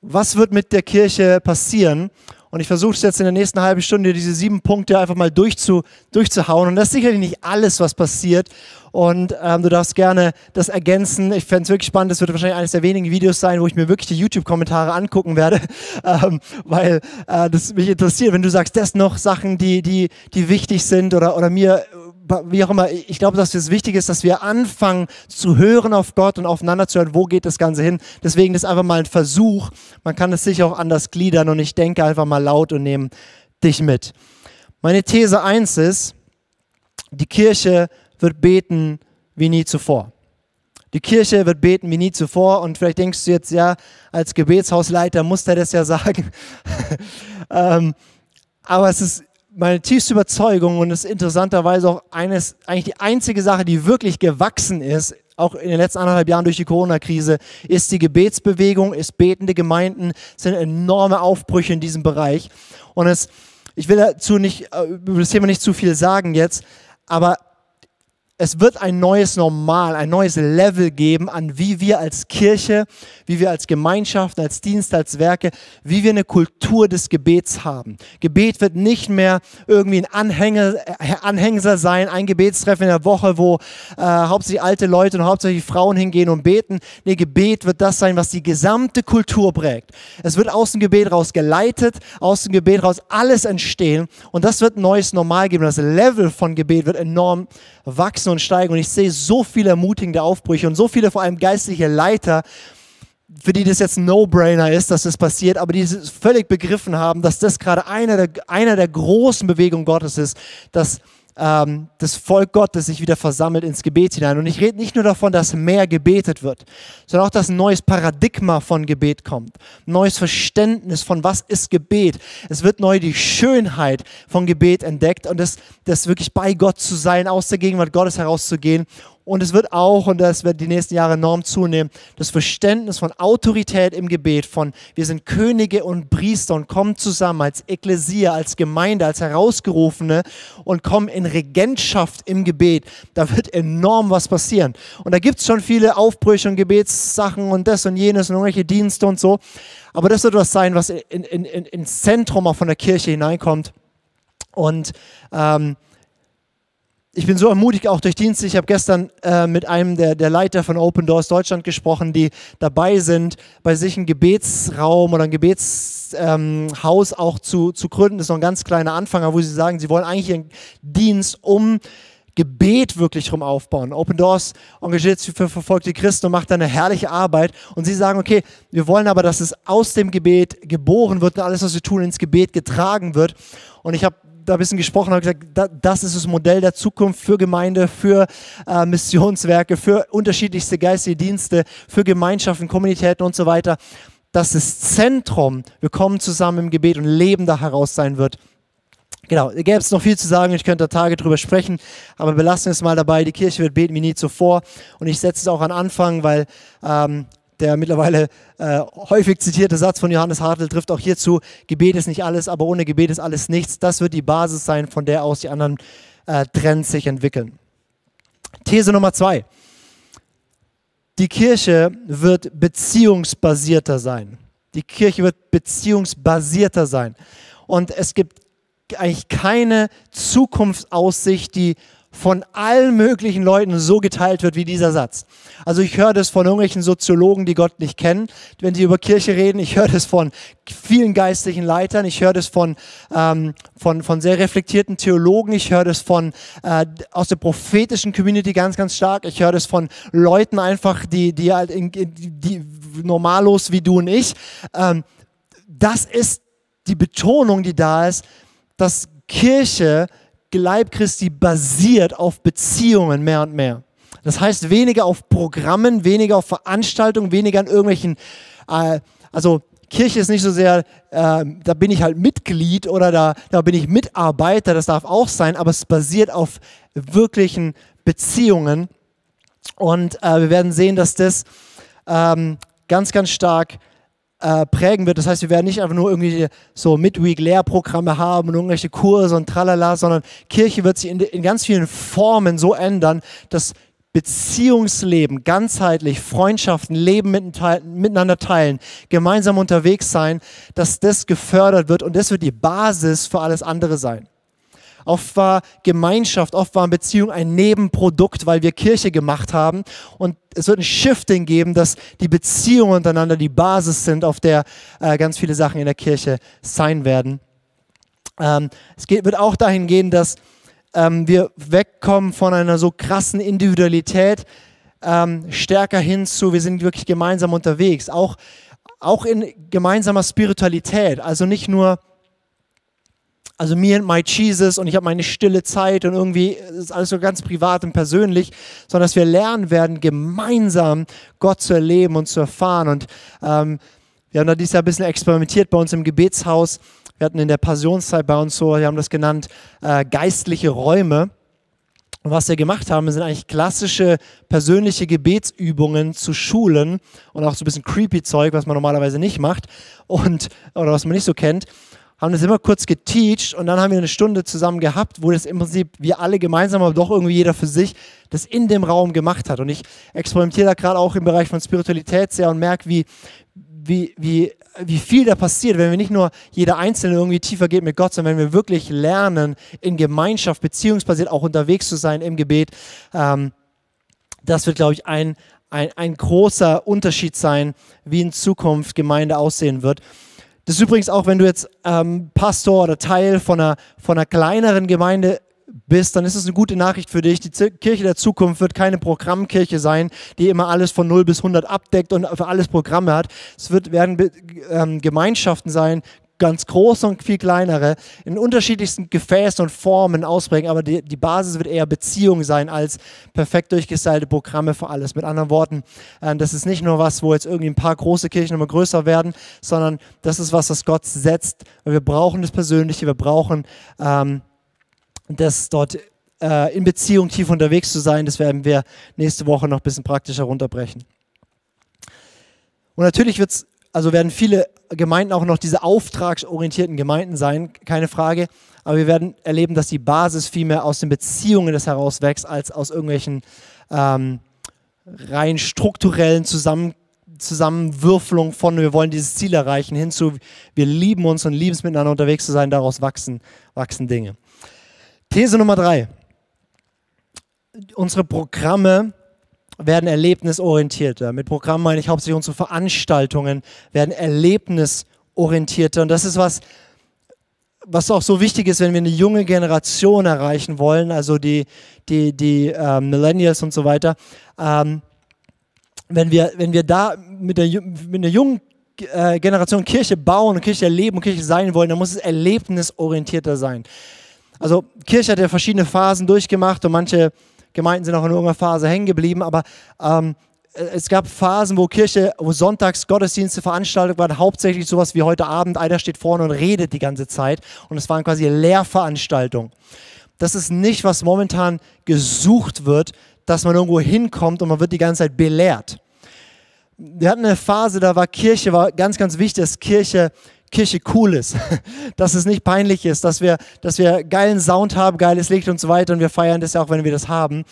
Was wird mit der Kirche passieren? Und ich versuche es jetzt in der nächsten halben Stunde, diese sieben Punkte einfach mal durchzu, durchzuhauen. Und das ist sicherlich nicht alles, was passiert. Und ähm, du darfst gerne das ergänzen. Ich fände es wirklich spannend. Das wird wahrscheinlich eines der wenigen Videos sein, wo ich mir wirklich die YouTube-Kommentare angucken werde, [LAUGHS] ähm, weil äh, das mich interessiert. Wenn du sagst, das noch Sachen, die, die, die wichtig sind oder, oder mir wie auch immer, ich glaube, dass es wichtig ist, dass wir anfangen zu hören auf Gott und aufeinander zu hören, wo geht das Ganze hin. Deswegen ist einfach mal ein Versuch. Man kann es sich auch anders gliedern und ich denke einfach mal laut und nehme dich mit. Meine These 1 ist, die Kirche wird beten wie nie zuvor. Die Kirche wird beten wie nie zuvor und vielleicht denkst du jetzt, ja, als Gebetshausleiter muss der das ja sagen. [LAUGHS] ähm, aber es ist meine tiefste Überzeugung und ist interessanterweise auch eines, eigentlich die einzige Sache, die wirklich gewachsen ist, auch in den letzten anderthalb Jahren durch die Corona-Krise, ist die Gebetsbewegung, ist betende Gemeinden, sind enorme Aufbrüche in diesem Bereich. Und es, ich will dazu nicht, äh, über das Thema nicht zu viel sagen jetzt, aber es wird ein neues Normal, ein neues Level geben, an wie wir als Kirche, wie wir als Gemeinschaft, als Dienst, als Werke, wie wir eine Kultur des Gebets haben. Gebet wird nicht mehr irgendwie ein Anhänger, äh, Anhängsel sein, ein Gebetstreffen in der Woche, wo äh, hauptsächlich alte Leute und hauptsächlich Frauen hingehen und beten. Nee, Gebet wird das sein, was die gesamte Kultur prägt. Es wird aus dem Gebet raus geleitet, aus dem Gebet raus alles entstehen und das wird ein neues Normal geben. Das Level von Gebet wird enorm wachsen und steigen. Und ich sehe so viele ermutigende Aufbrüche und so viele vor allem geistliche Leiter, für die das jetzt ein No-Brainer ist, dass das passiert, aber die völlig begriffen haben, dass das gerade einer der, einer der großen Bewegungen Gottes ist, dass ähm, das Volk Gottes sich wieder versammelt ins Gebet hinein. Und ich rede nicht nur davon, dass mehr gebetet wird, sondern auch, dass ein neues Paradigma von Gebet kommt. Ein neues Verständnis von was ist Gebet. Es wird neu die Schönheit von Gebet entdeckt und das, das wirklich bei Gott zu sein, aus der Gegenwart Gottes herauszugehen und es wird auch, und das wird die nächsten Jahre enorm zunehmen, das Verständnis von Autorität im Gebet, von wir sind Könige und Priester und kommen zusammen als Ekklesia, als Gemeinde, als Herausgerufene und kommen in Regentschaft im Gebet. Da wird enorm was passieren. Und da gibt es schon viele Aufbrüche und Gebetssachen und das und jenes und irgendwelche Dienste und so. Aber das wird was sein, was in, in, in, ins Zentrum auch von der Kirche hineinkommt. Und ähm, ich bin so ermutigt, auch durch Dienste. Ich habe gestern äh, mit einem der, der Leiter von Open Doors Deutschland gesprochen, die dabei sind, bei sich einen Gebetsraum oder ein Gebetshaus ähm, auch zu, zu gründen. Das ist noch ein ganz kleiner Anfang, wo sie sagen, sie wollen eigentlich ihren Dienst um Gebet wirklich rum aufbauen. Open Doors engagiert sich für verfolgte Christen und macht da eine herrliche Arbeit. Und sie sagen, okay, wir wollen aber, dass es aus dem Gebet geboren wird und alles, was wir tun, ins Gebet getragen wird. Und ich habe da ein bisschen gesprochen und gesagt, das ist das Modell der Zukunft für Gemeinde, für äh, Missionswerke, für unterschiedlichste geistige Dienste, für Gemeinschaften, Kommunitäten und so weiter. Dass das Zentrum, wir kommen zusammen im Gebet und Leben da heraus sein wird. Genau, da gäbe es noch viel zu sagen, ich könnte da Tage drüber sprechen, aber belassen wir es mal dabei. Die Kirche wird beten wie nie zuvor und ich setze es auch an Anfang, weil ähm, der mittlerweile äh, häufig zitierte Satz von Johannes Hartl trifft auch hierzu, Gebet ist nicht alles, aber ohne Gebet ist alles nichts. Das wird die Basis sein, von der aus die anderen äh, Trends sich entwickeln. These Nummer zwei. Die Kirche wird beziehungsbasierter sein. Die Kirche wird beziehungsbasierter sein. Und es gibt eigentlich keine Zukunftsaussicht, die von allen möglichen Leuten so geteilt wird wie dieser Satz. Also ich höre das von irgendwelchen Soziologen, die Gott nicht kennen, wenn sie über Kirche reden. Ich höre das von vielen geistlichen Leitern. Ich höre das von, ähm, von, von sehr reflektierten Theologen. Ich höre das von, äh, aus der prophetischen Community ganz, ganz stark. Ich höre das von Leuten einfach, die, die halt in, die, normallos wie du und ich. Ähm, das ist die Betonung, die da ist, dass Kirche Leib Christi basiert auf Beziehungen mehr und mehr. Das heißt weniger auf Programmen, weniger auf Veranstaltungen, weniger an irgendwelchen, äh, also Kirche ist nicht so sehr, äh, da bin ich halt Mitglied oder da, da bin ich Mitarbeiter, das darf auch sein, aber es basiert auf wirklichen Beziehungen. Und äh, wir werden sehen, dass das ähm, ganz, ganz stark äh, prägen wird. Das heißt, wir werden nicht einfach nur irgendwie so Midweek-Lehrprogramme haben und irgendwelche Kurse und tralala, sondern Kirche wird sich in, in ganz vielen Formen so ändern, dass Beziehungsleben, ganzheitlich, Freundschaften, Leben miteinander teilen, gemeinsam unterwegs sein, dass das gefördert wird und das wird die Basis für alles andere sein. Oft war Gemeinschaft, oft waren Beziehungen ein Nebenprodukt, weil wir Kirche gemacht haben. Und es wird ein Shifting geben, dass die Beziehungen untereinander die Basis sind, auf der äh, ganz viele Sachen in der Kirche sein werden. Ähm, es geht, wird auch dahin gehen, dass ähm, wir wegkommen von einer so krassen Individualität, ähm, stärker hin zu, wir sind wirklich gemeinsam unterwegs, auch, auch in gemeinsamer Spiritualität. Also nicht nur also me and my Jesus und ich habe meine stille Zeit und irgendwie ist alles so ganz privat und persönlich, sondern dass wir lernen werden, gemeinsam Gott zu erleben und zu erfahren. Und ähm, wir haben da dieses Jahr ein bisschen experimentiert bei uns im Gebetshaus. Wir hatten in der Passionszeit bei uns so, wir haben das genannt, äh, geistliche Räume. Und was wir gemacht haben, sind eigentlich klassische persönliche Gebetsübungen zu Schulen und auch so ein bisschen creepy Zeug, was man normalerweise nicht macht und oder was man nicht so kennt. Haben das immer kurz geteacht und dann haben wir eine Stunde zusammen gehabt, wo das im Prinzip wir alle gemeinsam, aber doch irgendwie jeder für sich, das in dem Raum gemacht hat. Und ich experimentiere da gerade auch im Bereich von Spiritualität sehr und merke, wie, wie, wie, wie viel da passiert, wenn wir nicht nur jeder Einzelne irgendwie tiefer geht mit Gott, sondern wenn wir wirklich lernen, in Gemeinschaft, beziehungsbasiert auch unterwegs zu sein im Gebet. Ähm, das wird, glaube ich, ein, ein, ein großer Unterschied sein, wie in Zukunft Gemeinde aussehen wird. Das ist übrigens auch, wenn du jetzt ähm, Pastor oder Teil von einer, von einer kleineren Gemeinde bist, dann ist es eine gute Nachricht für dich. Die Kirche der Zukunft wird keine Programmkirche sein, die immer alles von 0 bis 100 abdeckt und für alles Programme hat. Es wird, werden ähm, Gemeinschaften sein, ganz große und viel kleinere, in unterschiedlichsten Gefäßen und Formen ausbringen, aber die, die Basis wird eher Beziehung sein als perfekt durchgestylte Programme für alles. Mit anderen Worten, äh, das ist nicht nur was, wo jetzt irgendwie ein paar große Kirchen immer größer werden, sondern das ist was, was Gott setzt. Wir brauchen das Persönliche, wir brauchen ähm, das dort äh, in Beziehung tief unterwegs zu sein. Das werden wir nächste Woche noch ein bisschen praktischer runterbrechen. Und natürlich wird's, also werden viele Gemeinden auch noch diese auftragsorientierten Gemeinden sein, keine Frage. Aber wir werden erleben, dass die Basis vielmehr aus den Beziehungen das herauswächst, als aus irgendwelchen ähm, rein strukturellen Zusammen Zusammenwürfelung von, wir wollen dieses Ziel erreichen, hinzu, wir lieben uns und lieben es miteinander unterwegs zu sein, daraus wachsen, wachsen Dinge. These Nummer drei. Unsere Programme werden erlebnisorientierter. Mit Programmen meine ich hauptsächlich unsere Veranstaltungen werden erlebnisorientierter. Und das ist was, was auch so wichtig ist, wenn wir eine junge Generation erreichen wollen, also die, die, die äh, Millennials und so weiter. Ähm, wenn, wir, wenn wir da mit, der, mit einer jungen äh, Generation Kirche bauen und Kirche erleben und Kirche sein wollen, dann muss es erlebnisorientierter sein. Also Kirche hat ja verschiedene Phasen durchgemacht und manche Gemeinden sind auch in irgendeiner Phase hängen geblieben, aber ähm, es gab Phasen, wo Kirche, wo sonntags Gottesdienste veranstaltet waren, hauptsächlich sowas wie heute Abend, einer steht vorne und redet die ganze Zeit und es waren quasi Lehrveranstaltungen. Das ist nicht, was momentan gesucht wird, dass man irgendwo hinkommt und man wird die ganze Zeit belehrt. Wir hatten eine Phase, da war Kirche, war ganz, ganz wichtig, dass Kirche Kirche cool ist, [LAUGHS] dass es nicht peinlich ist, dass wir, dass wir geilen Sound haben, geiles Licht und so weiter und wir feiern das ja auch, wenn wir das haben.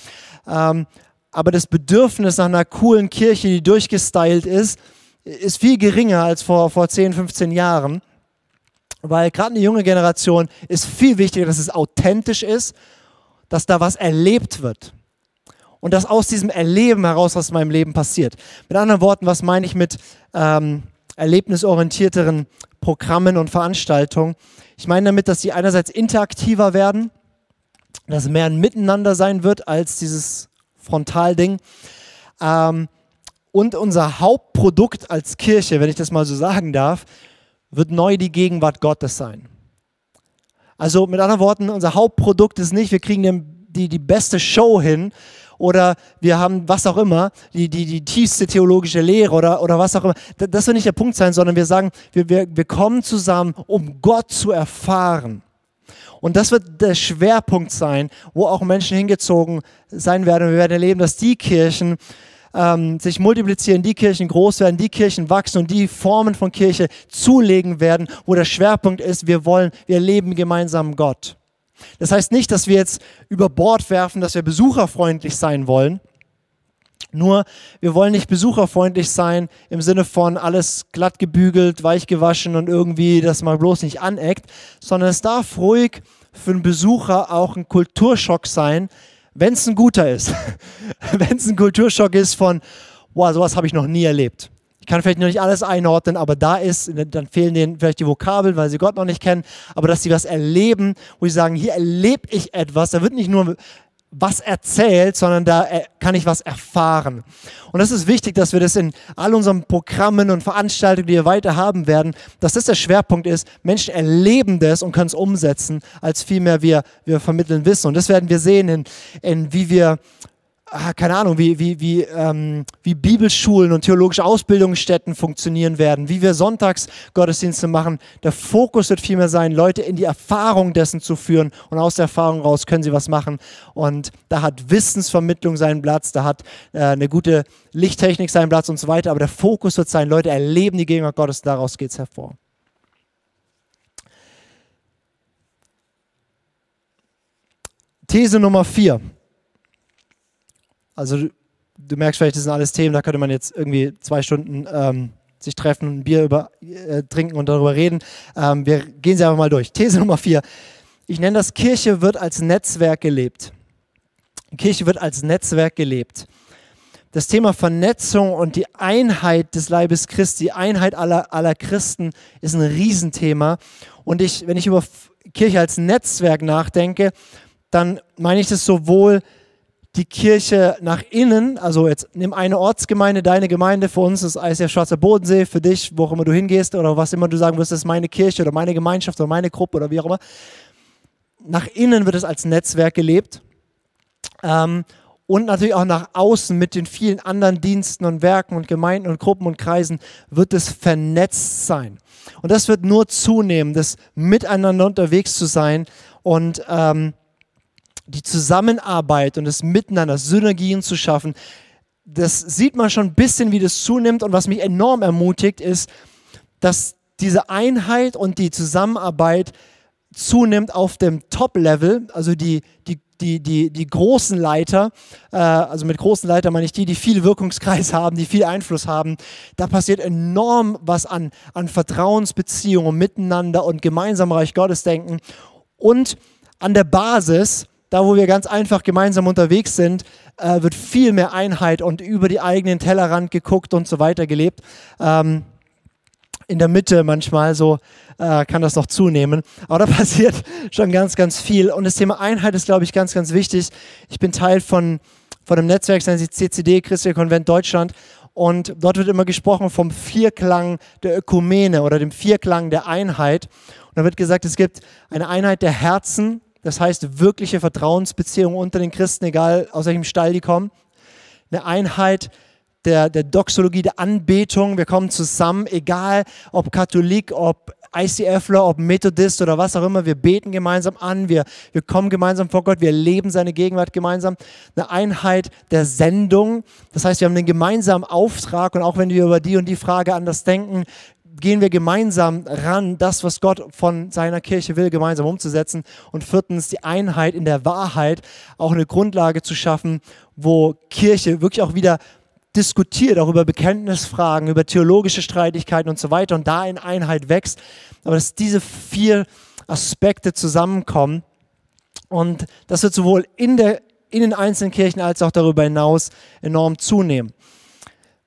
Ähm, aber das Bedürfnis nach einer coolen Kirche, die durchgestylt ist, ist viel geringer als vor, vor 10, 15 Jahren. Weil gerade eine junge Generation ist viel wichtiger, dass es authentisch ist, dass da was erlebt wird. Und dass aus diesem Erleben heraus was in meinem Leben passiert. Mit anderen Worten, was meine ich mit ähm, erlebnisorientierteren Programmen und Veranstaltungen. Ich meine damit, dass sie einerseits interaktiver werden, dass mehr ein Miteinander sein wird als dieses Frontalding. Ähm, und unser Hauptprodukt als Kirche, wenn ich das mal so sagen darf, wird neu die Gegenwart Gottes sein. Also mit anderen Worten, unser Hauptprodukt ist nicht, wir kriegen die, die beste Show hin oder wir haben was auch immer, die, die, die tiefste theologische Lehre oder, oder was auch immer. Das wird nicht der Punkt sein, sondern wir sagen, wir, wir, wir kommen zusammen, um Gott zu erfahren. Und das wird der Schwerpunkt sein, wo auch Menschen hingezogen sein werden. Und wir werden erleben, dass die Kirchen ähm, sich multiplizieren, die Kirchen groß werden, die Kirchen wachsen und die Formen von Kirche zulegen werden, wo der Schwerpunkt ist, wir wollen, wir leben gemeinsam Gott. Das heißt nicht, dass wir jetzt über Bord werfen, dass wir besucherfreundlich sein wollen. Nur, wir wollen nicht besucherfreundlich sein im Sinne von alles glatt gebügelt, weich gewaschen und irgendwie, dass man bloß nicht aneckt, sondern es darf ruhig für einen Besucher auch ein Kulturschock sein, wenn es ein guter ist. [LAUGHS] wenn es ein Kulturschock ist von, wow, sowas habe ich noch nie erlebt. Ich kann vielleicht noch nicht alles einordnen, aber da ist, dann fehlen denen vielleicht die Vokabeln, weil sie Gott noch nicht kennen, aber dass sie was erleben, wo sie sagen, hier erlebe ich etwas, da wird nicht nur was erzählt, sondern da kann ich was erfahren. Und das ist wichtig, dass wir das in all unseren Programmen und Veranstaltungen, die wir weiter haben werden, dass das der Schwerpunkt ist. Menschen erleben das und können es umsetzen, als vielmehr wir, wir vermitteln Wissen. Und das werden wir sehen, in, in wie wir keine Ahnung, wie, wie, wie, ähm, wie Bibelschulen und theologische Ausbildungsstätten funktionieren werden, wie wir sonntags Gottesdienste machen. Der Fokus wird vielmehr sein, Leute in die Erfahrung dessen zu führen und aus der Erfahrung raus können sie was machen. Und da hat Wissensvermittlung seinen Platz, da hat äh, eine gute Lichttechnik seinen Platz und so weiter. Aber der Fokus wird sein, Leute erleben die Gegenwart Gottes, daraus geht es hervor. These Nummer vier. Also du, du, merkst vielleicht, das sind alles Themen, da könnte man jetzt irgendwie zwei Stunden ähm, sich treffen, ein Bier über, äh, trinken und darüber reden. Ähm, wir gehen sie einfach mal durch. These [LAUGHS] Nummer vier. Ich nenne das, Kirche wird als Netzwerk gelebt. Kirche wird als Netzwerk gelebt. Das Thema Vernetzung und die Einheit des Leibes Christi, die Einheit aller, aller Christen ist ein Riesenthema. Und ich, wenn ich über Kirche als Netzwerk nachdenke, dann meine ich das sowohl die Kirche nach innen, also jetzt nimm eine Ortsgemeinde, deine Gemeinde, für uns ist ICF Schwarzer Bodensee, für dich, wo auch immer du hingehst oder was immer du sagen wirst, ist meine Kirche oder meine Gemeinschaft oder meine Gruppe oder wie auch immer. Nach innen wird es als Netzwerk gelebt ähm, und natürlich auch nach außen mit den vielen anderen Diensten und Werken und Gemeinden und Gruppen und Kreisen wird es vernetzt sein. Und das wird nur zunehmen, das Miteinander unterwegs zu sein und ähm, die Zusammenarbeit und das Miteinander, Synergien zu schaffen, das sieht man schon ein bisschen, wie das zunimmt. Und was mich enorm ermutigt, ist, dass diese Einheit und die Zusammenarbeit zunimmt auf dem Top-Level, also die, die, die, die, die großen Leiter, äh, also mit großen Leiter meine ich die, die viel Wirkungskreis [LAUGHS] haben, die viel Einfluss haben, da passiert enorm was an, an Vertrauensbeziehungen miteinander und gemeinsam Reich Gottes denken. Und an der Basis da wo wir ganz einfach gemeinsam unterwegs sind, äh, wird viel mehr Einheit und über die eigenen Tellerrand geguckt und so weiter gelebt. Ähm, in der Mitte manchmal so äh, kann das noch zunehmen. Aber da [LAUGHS] passiert schon ganz, ganz viel. Und das Thema Einheit ist, glaube ich, ganz, ganz wichtig. Ich bin Teil von, von einem Netzwerk, das nennt sich CCD, Christliche Konvent Deutschland. Und dort wird immer gesprochen vom Vierklang der Ökumene oder dem Vierklang der Einheit. Und da wird gesagt, es gibt eine Einheit der Herzen, das heißt wirkliche Vertrauensbeziehungen unter den Christen, egal aus welchem Stall die kommen. Eine Einheit der, der Doxologie, der Anbetung. Wir kommen zusammen, egal ob Katholik, ob ICFler, ob Methodist oder was auch immer. Wir beten gemeinsam an, wir, wir kommen gemeinsam vor Gott, wir leben seine Gegenwart gemeinsam. Eine Einheit der Sendung. Das heißt, wir haben einen gemeinsamen Auftrag und auch wenn wir über die und die Frage anders denken, gehen wir gemeinsam ran, das, was Gott von seiner Kirche will, gemeinsam umzusetzen. Und viertens, die Einheit in der Wahrheit, auch eine Grundlage zu schaffen, wo Kirche wirklich auch wieder diskutiert, auch über Bekenntnisfragen, über theologische Streitigkeiten und so weiter und da in Einheit wächst. Aber dass diese vier Aspekte zusammenkommen und das wird sowohl in, der, in den einzelnen Kirchen als auch darüber hinaus enorm zunehmen.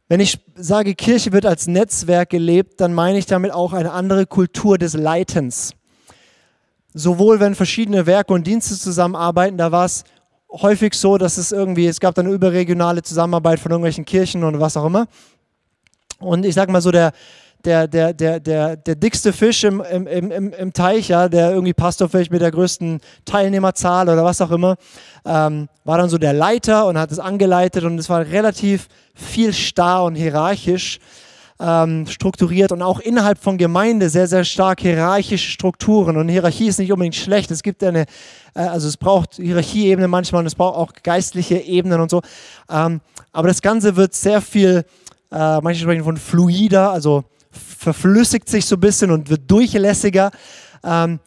Wenn ich sage, Kirche wird als Netzwerk gelebt, dann meine ich damit auch eine andere Kultur des Leitens. Sowohl wenn verschiedene Werke und Dienste zusammenarbeiten, da war es häufig so, dass es irgendwie, es gab dann überregionale Zusammenarbeit von irgendwelchen Kirchen und was auch immer. Und ich sage mal so, der, der, der, der, der, der dickste Fisch im, im, im, im Teich, ja, der irgendwie Pastor vielleicht mit der größten Teilnehmerzahl oder was auch immer, ähm, war dann so der Leiter und hat es angeleitet und es war relativ viel starr und hierarchisch ähm, strukturiert und auch innerhalb von Gemeinde sehr, sehr stark hierarchische Strukturen. Und Hierarchie ist nicht unbedingt schlecht. Es gibt eine, äh, also es braucht Hierarchieebenen manchmal und es braucht auch geistliche Ebenen und so. Ähm, aber das Ganze wird sehr viel, äh, manche sprechen von fluider, also verflüssigt sich so ein bisschen und wird durchlässiger. Ähm,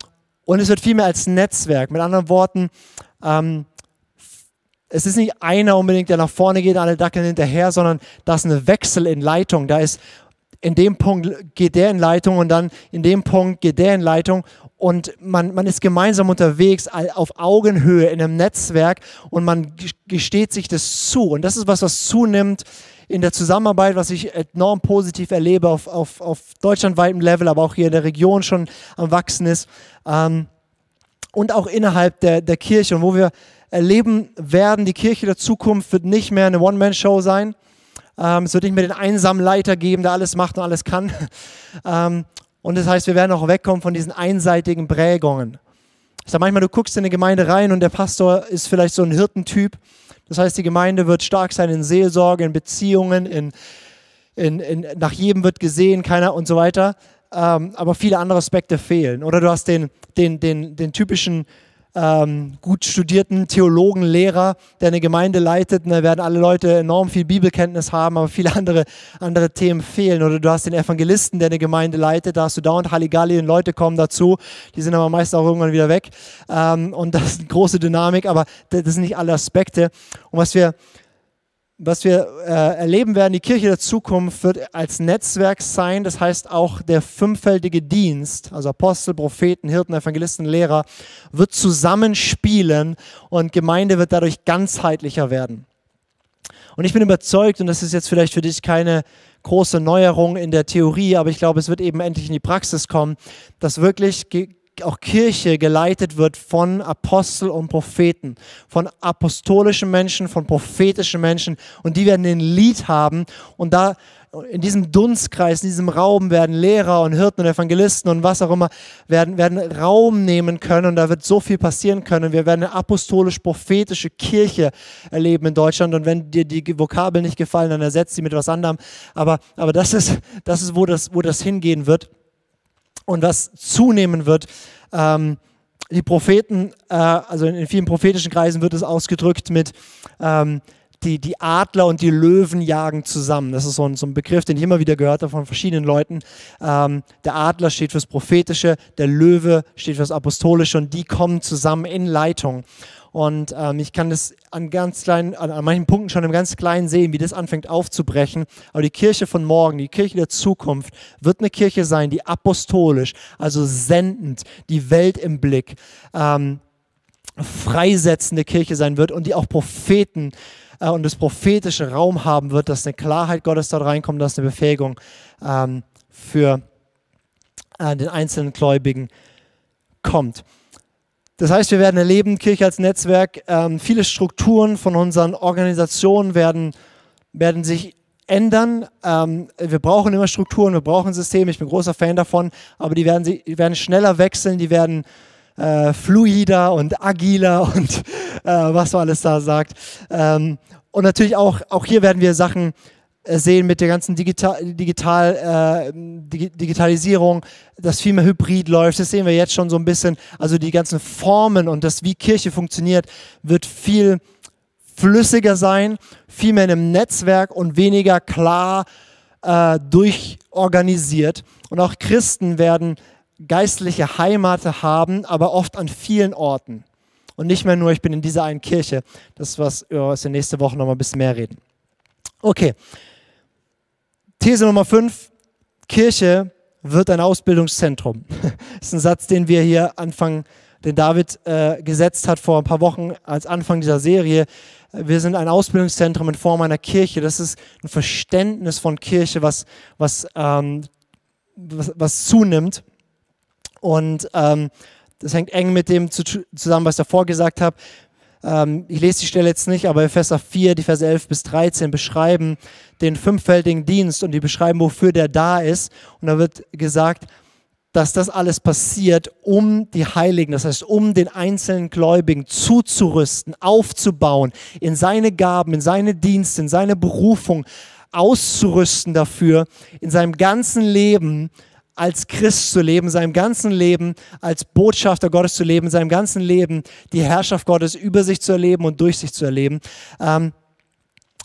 und es wird viel mehr als Netzwerk. Mit anderen Worten, ähm, es ist nicht einer unbedingt, der nach vorne geht, alle dackeln hinterher, sondern da ist ein Wechsel in Leitung. Da ist in dem Punkt geht der in Leitung und dann in dem Punkt geht der in Leitung und man, man ist gemeinsam unterwegs auf Augenhöhe in einem Netzwerk und man gesteht sich das zu. Und das ist was, was zunimmt in der Zusammenarbeit, was ich enorm positiv erlebe auf, auf, auf deutschlandweitem Level, aber auch hier in der Region schon am Wachsen ist. Ähm, und auch innerhalb der, der Kirche und wo wir erleben werden, die Kirche der Zukunft wird nicht mehr eine One-Man-Show sein. Ähm, es wird nicht mehr den einsamen Leiter geben, der alles macht und alles kann. [LAUGHS] ähm, und das heißt, wir werden auch wegkommen von diesen einseitigen Prägungen. Ich sage manchmal, du guckst in eine Gemeinde rein und der Pastor ist vielleicht so ein Hirtentyp Das heißt, die Gemeinde wird stark sein in Seelsorge, in Beziehungen, in, in, in nach jedem wird gesehen, keiner und so weiter. Ähm, aber viele andere Aspekte fehlen. Oder du hast den, den, den, den typischen ähm, gut studierten Theologen, Lehrer, der eine Gemeinde leitet. Und da werden alle Leute enorm viel Bibelkenntnis haben, aber viele andere, andere Themen fehlen. Oder du hast den Evangelisten, der eine Gemeinde leitet. Da hast du dauernd Halligalli und Leute kommen dazu. Die sind aber meist auch irgendwann wieder weg. Ähm, und das ist eine große Dynamik, aber das sind nicht alle Aspekte. Und was wir was wir äh, erleben werden, die Kirche der Zukunft wird als Netzwerk sein. Das heißt, auch der fünffältige Dienst, also Apostel, Propheten, Hirten, Evangelisten, Lehrer, wird zusammenspielen und Gemeinde wird dadurch ganzheitlicher werden. Und ich bin überzeugt, und das ist jetzt vielleicht für dich keine große Neuerung in der Theorie, aber ich glaube, es wird eben endlich in die Praxis kommen, dass wirklich auch Kirche geleitet wird von Apostel und Propheten, von apostolischen Menschen, von prophetischen Menschen und die werden den Lied haben und da in diesem Dunstkreis, in diesem Raum werden Lehrer und Hirten und Evangelisten und was auch immer werden, werden Raum nehmen können und da wird so viel passieren können. Wir werden eine apostolisch-prophetische Kirche erleben in Deutschland und wenn dir die Vokabeln nicht gefallen, dann ersetzt sie mit was anderem. Aber, aber das ist, das ist wo, das, wo das hingehen wird. Und was zunehmen wird, ähm, die Propheten, äh, also in vielen prophetischen Kreisen wird es ausgedrückt mit ähm, die, die Adler und die Löwen jagen zusammen. Das ist so ein, so ein Begriff, den ich immer wieder gehört habe von verschiedenen Leuten. Ähm, der Adler steht fürs Prophetische, der Löwe steht fürs Apostolische und die kommen zusammen in Leitung. Und ähm, ich kann das an ganz kleinen, an, an manchen Punkten schon im ganz Kleinen sehen, wie das anfängt aufzubrechen. Aber die Kirche von morgen, die Kirche der Zukunft, wird eine Kirche sein, die apostolisch, also sendend, die Welt im Blick, ähm, freisetzende Kirche sein wird und die auch Propheten äh, und das prophetische Raum haben wird, dass eine Klarheit Gottes dort reinkommt, dass eine Befähigung ähm, für äh, den einzelnen Gläubigen kommt. Das heißt, wir werden erleben, Kirche als Netzwerk, ähm, viele Strukturen von unseren Organisationen werden, werden sich ändern. Ähm, wir brauchen immer Strukturen, wir brauchen Systeme, ich bin großer Fan davon, aber die werden, die werden schneller wechseln, die werden äh, fluider und agiler [LAUGHS] und äh, was man alles da sagt. Ähm, und natürlich auch, auch hier werden wir Sachen sehen mit der ganzen Digital, Digital, äh, Digitalisierung, dass viel mehr Hybrid läuft. Das sehen wir jetzt schon so ein bisschen. Also die ganzen Formen und das, wie Kirche funktioniert, wird viel flüssiger sein, viel mehr in einem Netzwerk und weniger klar äh, durchorganisiert. Und auch Christen werden geistliche Heimate haben, aber oft an vielen Orten. Und nicht mehr nur, ich bin in dieser einen Kirche. Das ist was, über was wir nächste Woche noch mal ein bisschen mehr reden. Okay, These Nummer 5, Kirche wird ein Ausbildungszentrum. [LAUGHS] Das ist ein Satz, den wir hier anfangen, den David äh, gesetzt hat vor ein paar Wochen als Anfang dieser Serie. Wir sind ein Ausbildungszentrum in Form einer Kirche. Das ist ein Verständnis von Kirche, was, was, ähm, was, was zunimmt. Und ähm, das hängt eng mit dem zusammen, was ich davor gesagt habe. Ähm, ich lese die Stelle jetzt nicht, aber Epheser 4, die Verse 11 bis 13 beschreiben den fünffältigen Dienst und die beschreiben, wofür der da ist. Und da wird gesagt, dass das alles passiert, um die Heiligen, das heißt, um den einzelnen Gläubigen zuzurüsten, aufzubauen, in seine Gaben, in seine Dienste, in seine Berufung auszurüsten dafür, in seinem ganzen Leben als Christ zu leben, seinem ganzen Leben als Botschafter Gottes zu leben, seinem ganzen Leben die Herrschaft Gottes über sich zu erleben und durch sich zu erleben. Ähm,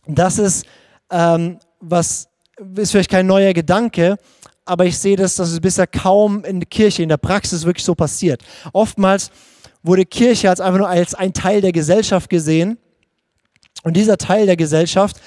das ist, ähm, was ist vielleicht kein neuer Gedanke, aber ich sehe das, dass es bisher kaum in der Kirche, in der Praxis wirklich so passiert. Oftmals wurde Kirche als einfach nur als ein Teil der Gesellschaft gesehen und dieser Teil der Gesellschaft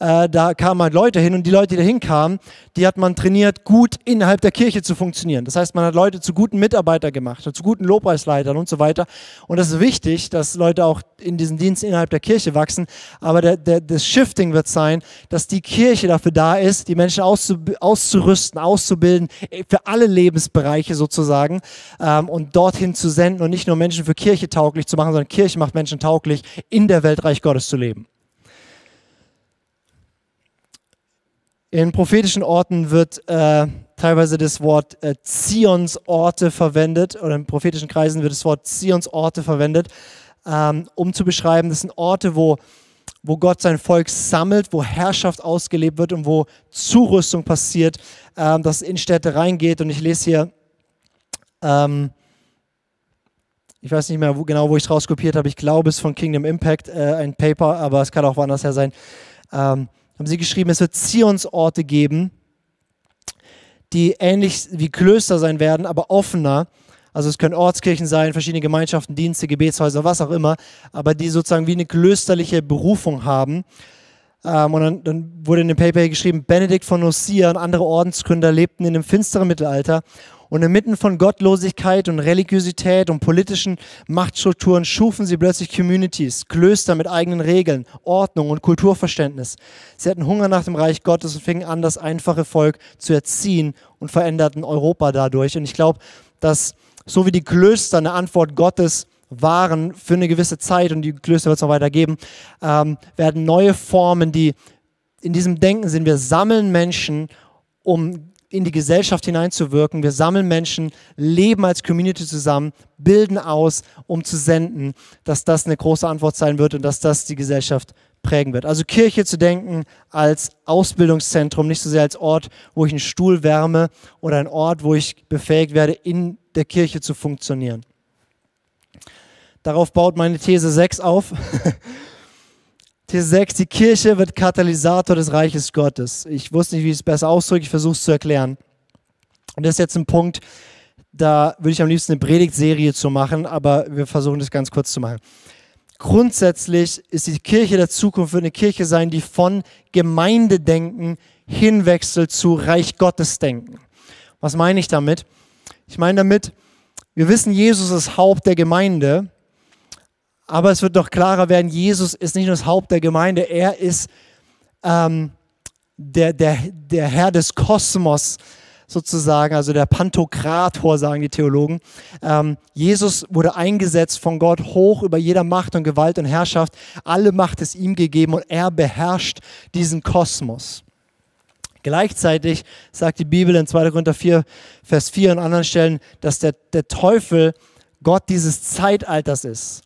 äh, da kamen halt Leute hin und die Leute, die da hinkamen, die hat man trainiert, gut innerhalb der Kirche zu funktionieren. Das heißt, man hat Leute zu guten Mitarbeitern gemacht, zu guten Lobpreisleitern und so weiter. Und das ist wichtig, dass Leute auch in diesen Dienst innerhalb der Kirche wachsen. Aber der, der, das Shifting wird sein, dass die Kirche dafür da ist, die Menschen auszurüsten, auszubilden, für alle Lebensbereiche sozusagen ähm, und dorthin zu senden und nicht nur Menschen für Kirche tauglich zu machen, sondern Kirche macht Menschen tauglich, in der Welt Reich Gottes zu leben. In prophetischen Orten wird äh, teilweise das Wort äh, Zionsorte verwendet oder in prophetischen Kreisen wird das Wort Zionsorte verwendet, ähm, um zu beschreiben, das sind Orte, wo wo Gott sein Volk sammelt, wo Herrschaft ausgelebt wird und wo Zurüstung passiert, ähm, dass es in Städte reingeht. Und ich lese hier, ähm, ich weiß nicht mehr wo, genau, wo ich es rauskopiert habe, ich glaube, es ist von Kingdom Impact äh, ein Paper, aber es kann auch woanders her sein. Ähm, haben sie geschrieben, es wird Zionsorte geben, die ähnlich wie Klöster sein werden, aber offener also es können Ortskirchen sein, verschiedene Gemeinschaften, Dienste, Gebetshäuser, was auch immer, aber die sozusagen wie eine klösterliche Berufung haben. Ähm, und dann, dann, wurde in dem Paper geschrieben, Benedikt von Nursia und andere Ordensgründer lebten in dem finsteren Mittelalter und inmitten von Gottlosigkeit und Religiosität und politischen Machtstrukturen schufen sie plötzlich Communities, Klöster mit eigenen Regeln, Ordnung und Kulturverständnis. Sie hatten Hunger nach dem Reich Gottes und fingen an, das einfache Volk zu erziehen und veränderten Europa dadurch. Und ich glaube, dass so wie die Klöster eine Antwort Gottes waren für eine gewisse Zeit und die Klöster wird es noch weiter geben, ähm, werden neue Formen, die in diesem Denken sind. Wir sammeln Menschen, um in die Gesellschaft hineinzuwirken. Wir sammeln Menschen, leben als Community zusammen, bilden aus, um zu senden, dass das eine große Antwort sein wird und dass das die Gesellschaft prägen wird. Also Kirche zu denken als Ausbildungszentrum, nicht so sehr als Ort, wo ich einen Stuhl wärme oder ein Ort, wo ich befähigt werde, in der Kirche zu funktionieren. Darauf baut meine These 6 auf. [LAUGHS] These 6, die Kirche wird Katalysator des Reiches Gottes. Ich wusste nicht, wie ich es besser ausdrücke, ich versuche es zu erklären. Und das ist jetzt ein Punkt, da würde ich am liebsten eine Predigtserie zu machen, aber wir versuchen das ganz kurz zu machen. Grundsätzlich ist die Kirche der Zukunft wird eine Kirche sein, die von Gemeindedenken hinwechselt zu Reich Gottes denken. Was meine ich damit? Ich meine damit, wir wissen, Jesus ist Haupt der Gemeinde, aber es wird doch klarer werden, Jesus ist nicht nur das Haupt der Gemeinde, er ist ähm, der, der, der Herr des Kosmos sozusagen, also der Pantokrator, sagen die Theologen. Ähm, Jesus wurde eingesetzt von Gott hoch über jeder Macht und Gewalt und Herrschaft. Alle Macht ist ihm gegeben und er beherrscht diesen Kosmos. Gleichzeitig sagt die Bibel in 2. Korinther 4, Vers 4 und anderen Stellen, dass der, der Teufel Gott dieses Zeitalters ist.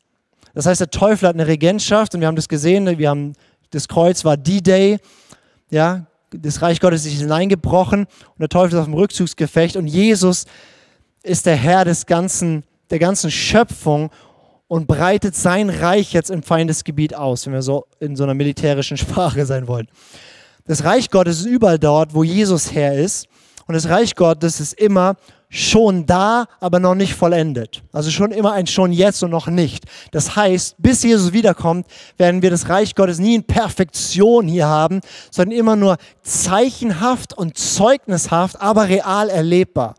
Das heißt, der Teufel hat eine Regentschaft und wir haben das gesehen, wir haben, das Kreuz war D-Day, ja, das Reich Gottes ist hineingebrochen und der Teufel ist auf dem Rückzugsgefecht und Jesus ist der Herr des ganzen, der ganzen Schöpfung und breitet sein Reich jetzt im Feindesgebiet aus, wenn wir so in so einer militärischen [LAUGHS] Sprache sein wollen. Das Reich Gottes ist überall dort, wo Jesus Herr ist. Und das Reich Gottes ist immer schon da, aber noch nicht vollendet. Also schon immer ein schon jetzt und noch nicht. Das heißt, bis Jesus wiederkommt, werden wir das Reich Gottes nie in Perfektion hier haben, sondern immer nur zeichenhaft und zeugnishaft, aber real erlebbar.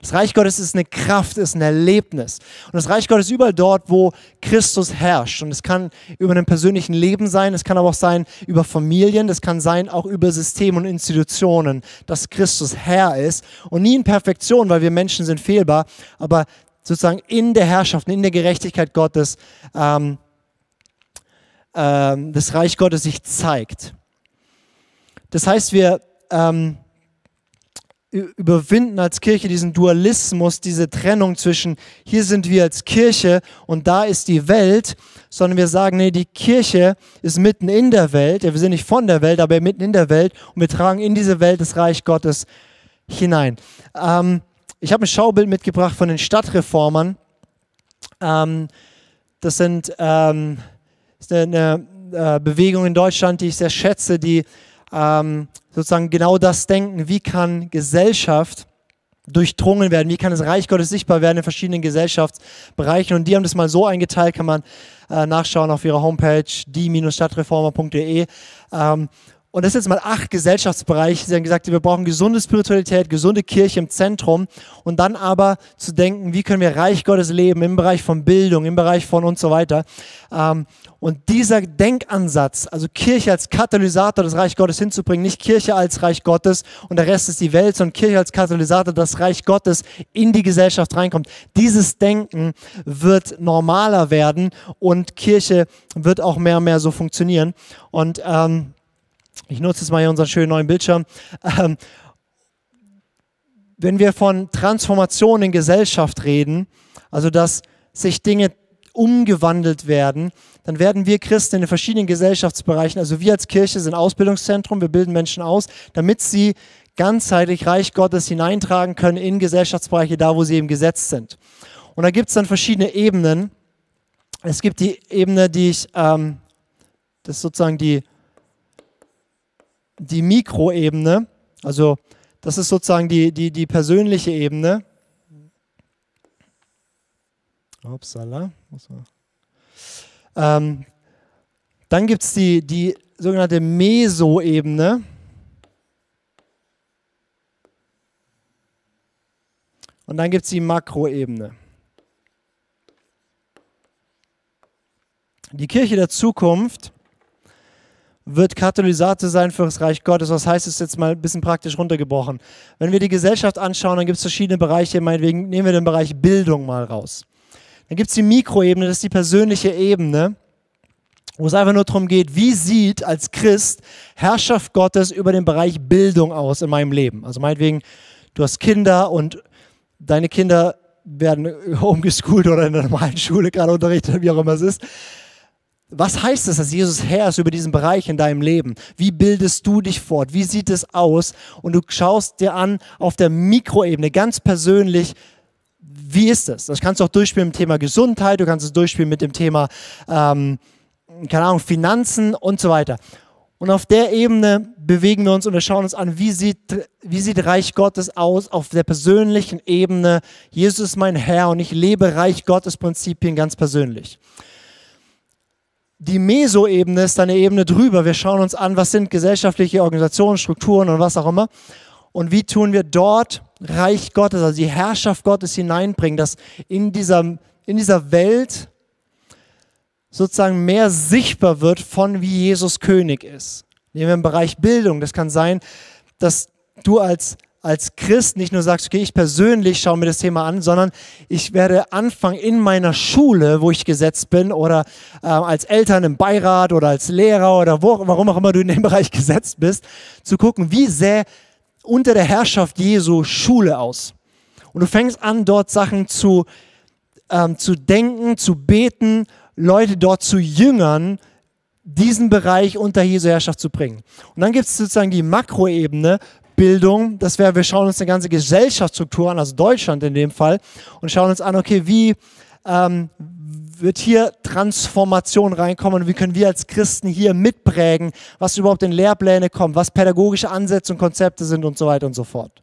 Das Reich Gottes ist eine Kraft, ist ein Erlebnis. Und das Reich Gottes ist überall dort, wo Christus herrscht. Und es kann über einem persönlichen Leben sein, es kann aber auch sein über Familien, es kann sein auch über Systeme und Institutionen, dass Christus Herr ist. Und nie in Perfektion, weil wir Menschen sind fehlbar, aber sozusagen in der Herrschaft, in der Gerechtigkeit Gottes, ähm, ähm, das Reich Gottes sich zeigt. Das heißt, wir ähm, überwinden als Kirche diesen Dualismus, diese Trennung zwischen hier sind wir als Kirche und da ist die Welt, sondern wir sagen, nee, die Kirche ist mitten in der Welt, ja, wir sind nicht von der Welt, aber mitten in der Welt und wir tragen in diese Welt das Reich Gottes hinein. Ähm, ich habe ein Schaubild mitgebracht von den Stadtreformern. Ähm, das sind ähm, ist eine, eine äh, Bewegung in Deutschland, die ich sehr schätze, die ähm, sozusagen genau das denken, wie kann Gesellschaft durchdrungen werden, wie kann das Reich Gottes sichtbar werden in verschiedenen Gesellschaftsbereichen. Und die haben das mal so eingeteilt, kann man äh, nachschauen auf ihrer Homepage die-stadtreformer.de. Ähm, und das ist jetzt mal acht Gesellschaftsbereiche. Sie haben gesagt, wir brauchen gesunde Spiritualität, gesunde Kirche im Zentrum und dann aber zu denken, wie können wir Reich Gottes leben im Bereich von Bildung, im Bereich von und so weiter. Ähm, und dieser Denkansatz, also Kirche als Katalysator des Reich Gottes hinzubringen, nicht Kirche als Reich Gottes und der Rest ist die Welt, sondern Kirche als Katalysator, das Reich Gottes in die Gesellschaft reinkommt. Dieses Denken wird normaler werden und Kirche wird auch mehr und mehr so funktionieren. Und ähm, ich nutze jetzt mal hier unseren schönen neuen Bildschirm. Ähm, wenn wir von Transformation in Gesellschaft reden, also dass sich Dinge umgewandelt werden, dann werden wir Christen in den verschiedenen Gesellschaftsbereichen, also wir als Kirche sind Ausbildungszentrum, wir bilden Menschen aus, damit sie ganzheitlich Reich Gottes hineintragen können in Gesellschaftsbereiche, da wo sie eben gesetzt sind. Und da gibt es dann verschiedene Ebenen. Es gibt die Ebene, die ich, ähm, das ist sozusagen die, die Mikroebene, also das ist sozusagen die, die, die persönliche Ebene. Upsala. Ähm, dann gibt es die, die sogenannte Meso-Ebene. Und dann gibt es die Makroebene. Die Kirche der Zukunft wird Katalysator sein für das Reich Gottes. Was heißt es jetzt mal ein bisschen praktisch runtergebrochen? Wenn wir die Gesellschaft anschauen, dann gibt es verschiedene Bereiche. Meinetwegen nehmen wir den Bereich Bildung mal raus. Dann gibt es die Mikroebene, das ist die persönliche Ebene, wo es einfach nur darum geht, wie sieht als Christ Herrschaft Gottes über den Bereich Bildung aus in meinem Leben. Also meinetwegen, du hast Kinder und deine Kinder werden [LAUGHS] homegeschoolt oder in der normalen Schule gerade unterrichtet, wie auch immer es ist. Was heißt es, dass Jesus Herr ist über diesen Bereich in deinem Leben? Wie bildest du dich fort? Wie sieht es aus? Und du schaust dir an auf der Mikroebene, ganz persönlich, wie ist es? Das kannst du auch durchspielen mit dem Thema Gesundheit, du kannst es durchspielen mit dem Thema, ähm, keine Ahnung, Finanzen und so weiter. Und auf der Ebene bewegen wir uns und wir schauen uns an, wie sieht, wie sieht Reich Gottes aus auf der persönlichen Ebene. Jesus ist mein Herr und ich lebe Reich Gottes Prinzipien ganz persönlich. Die Meso-Ebene ist eine Ebene drüber. Wir schauen uns an, was sind gesellschaftliche Organisationen, Strukturen und was auch immer. Und wie tun wir dort Reich Gottes, also die Herrschaft Gottes hineinbringen, dass in dieser, in dieser Welt sozusagen mehr sichtbar wird von wie Jesus König ist. Nehmen wir im Bereich Bildung. Das kann sein, dass du als als Christ nicht nur sagst, okay, ich persönlich schaue mir das Thema an, sondern ich werde anfangen in meiner Schule, wo ich gesetzt bin, oder äh, als Eltern im Beirat oder als Lehrer oder wo, warum auch immer du in dem [LAUGHS] Bereich gesetzt bist, zu gucken, wie sähe unter der Herrschaft Jesu Schule aus. Und du fängst an, dort Sachen zu, ähm, zu denken, zu beten, Leute dort zu jüngern, diesen Bereich unter Jesu Herrschaft zu bringen. Und dann gibt es sozusagen die Makroebene, Bildung, das wäre, wir schauen uns eine ganze Gesellschaftsstruktur an, also Deutschland in dem Fall, und schauen uns an, okay, wie ähm, wird hier Transformation reinkommen wie können wir als Christen hier mitprägen, was überhaupt in Lehrpläne kommt, was pädagogische Ansätze und Konzepte sind und so weiter und so fort.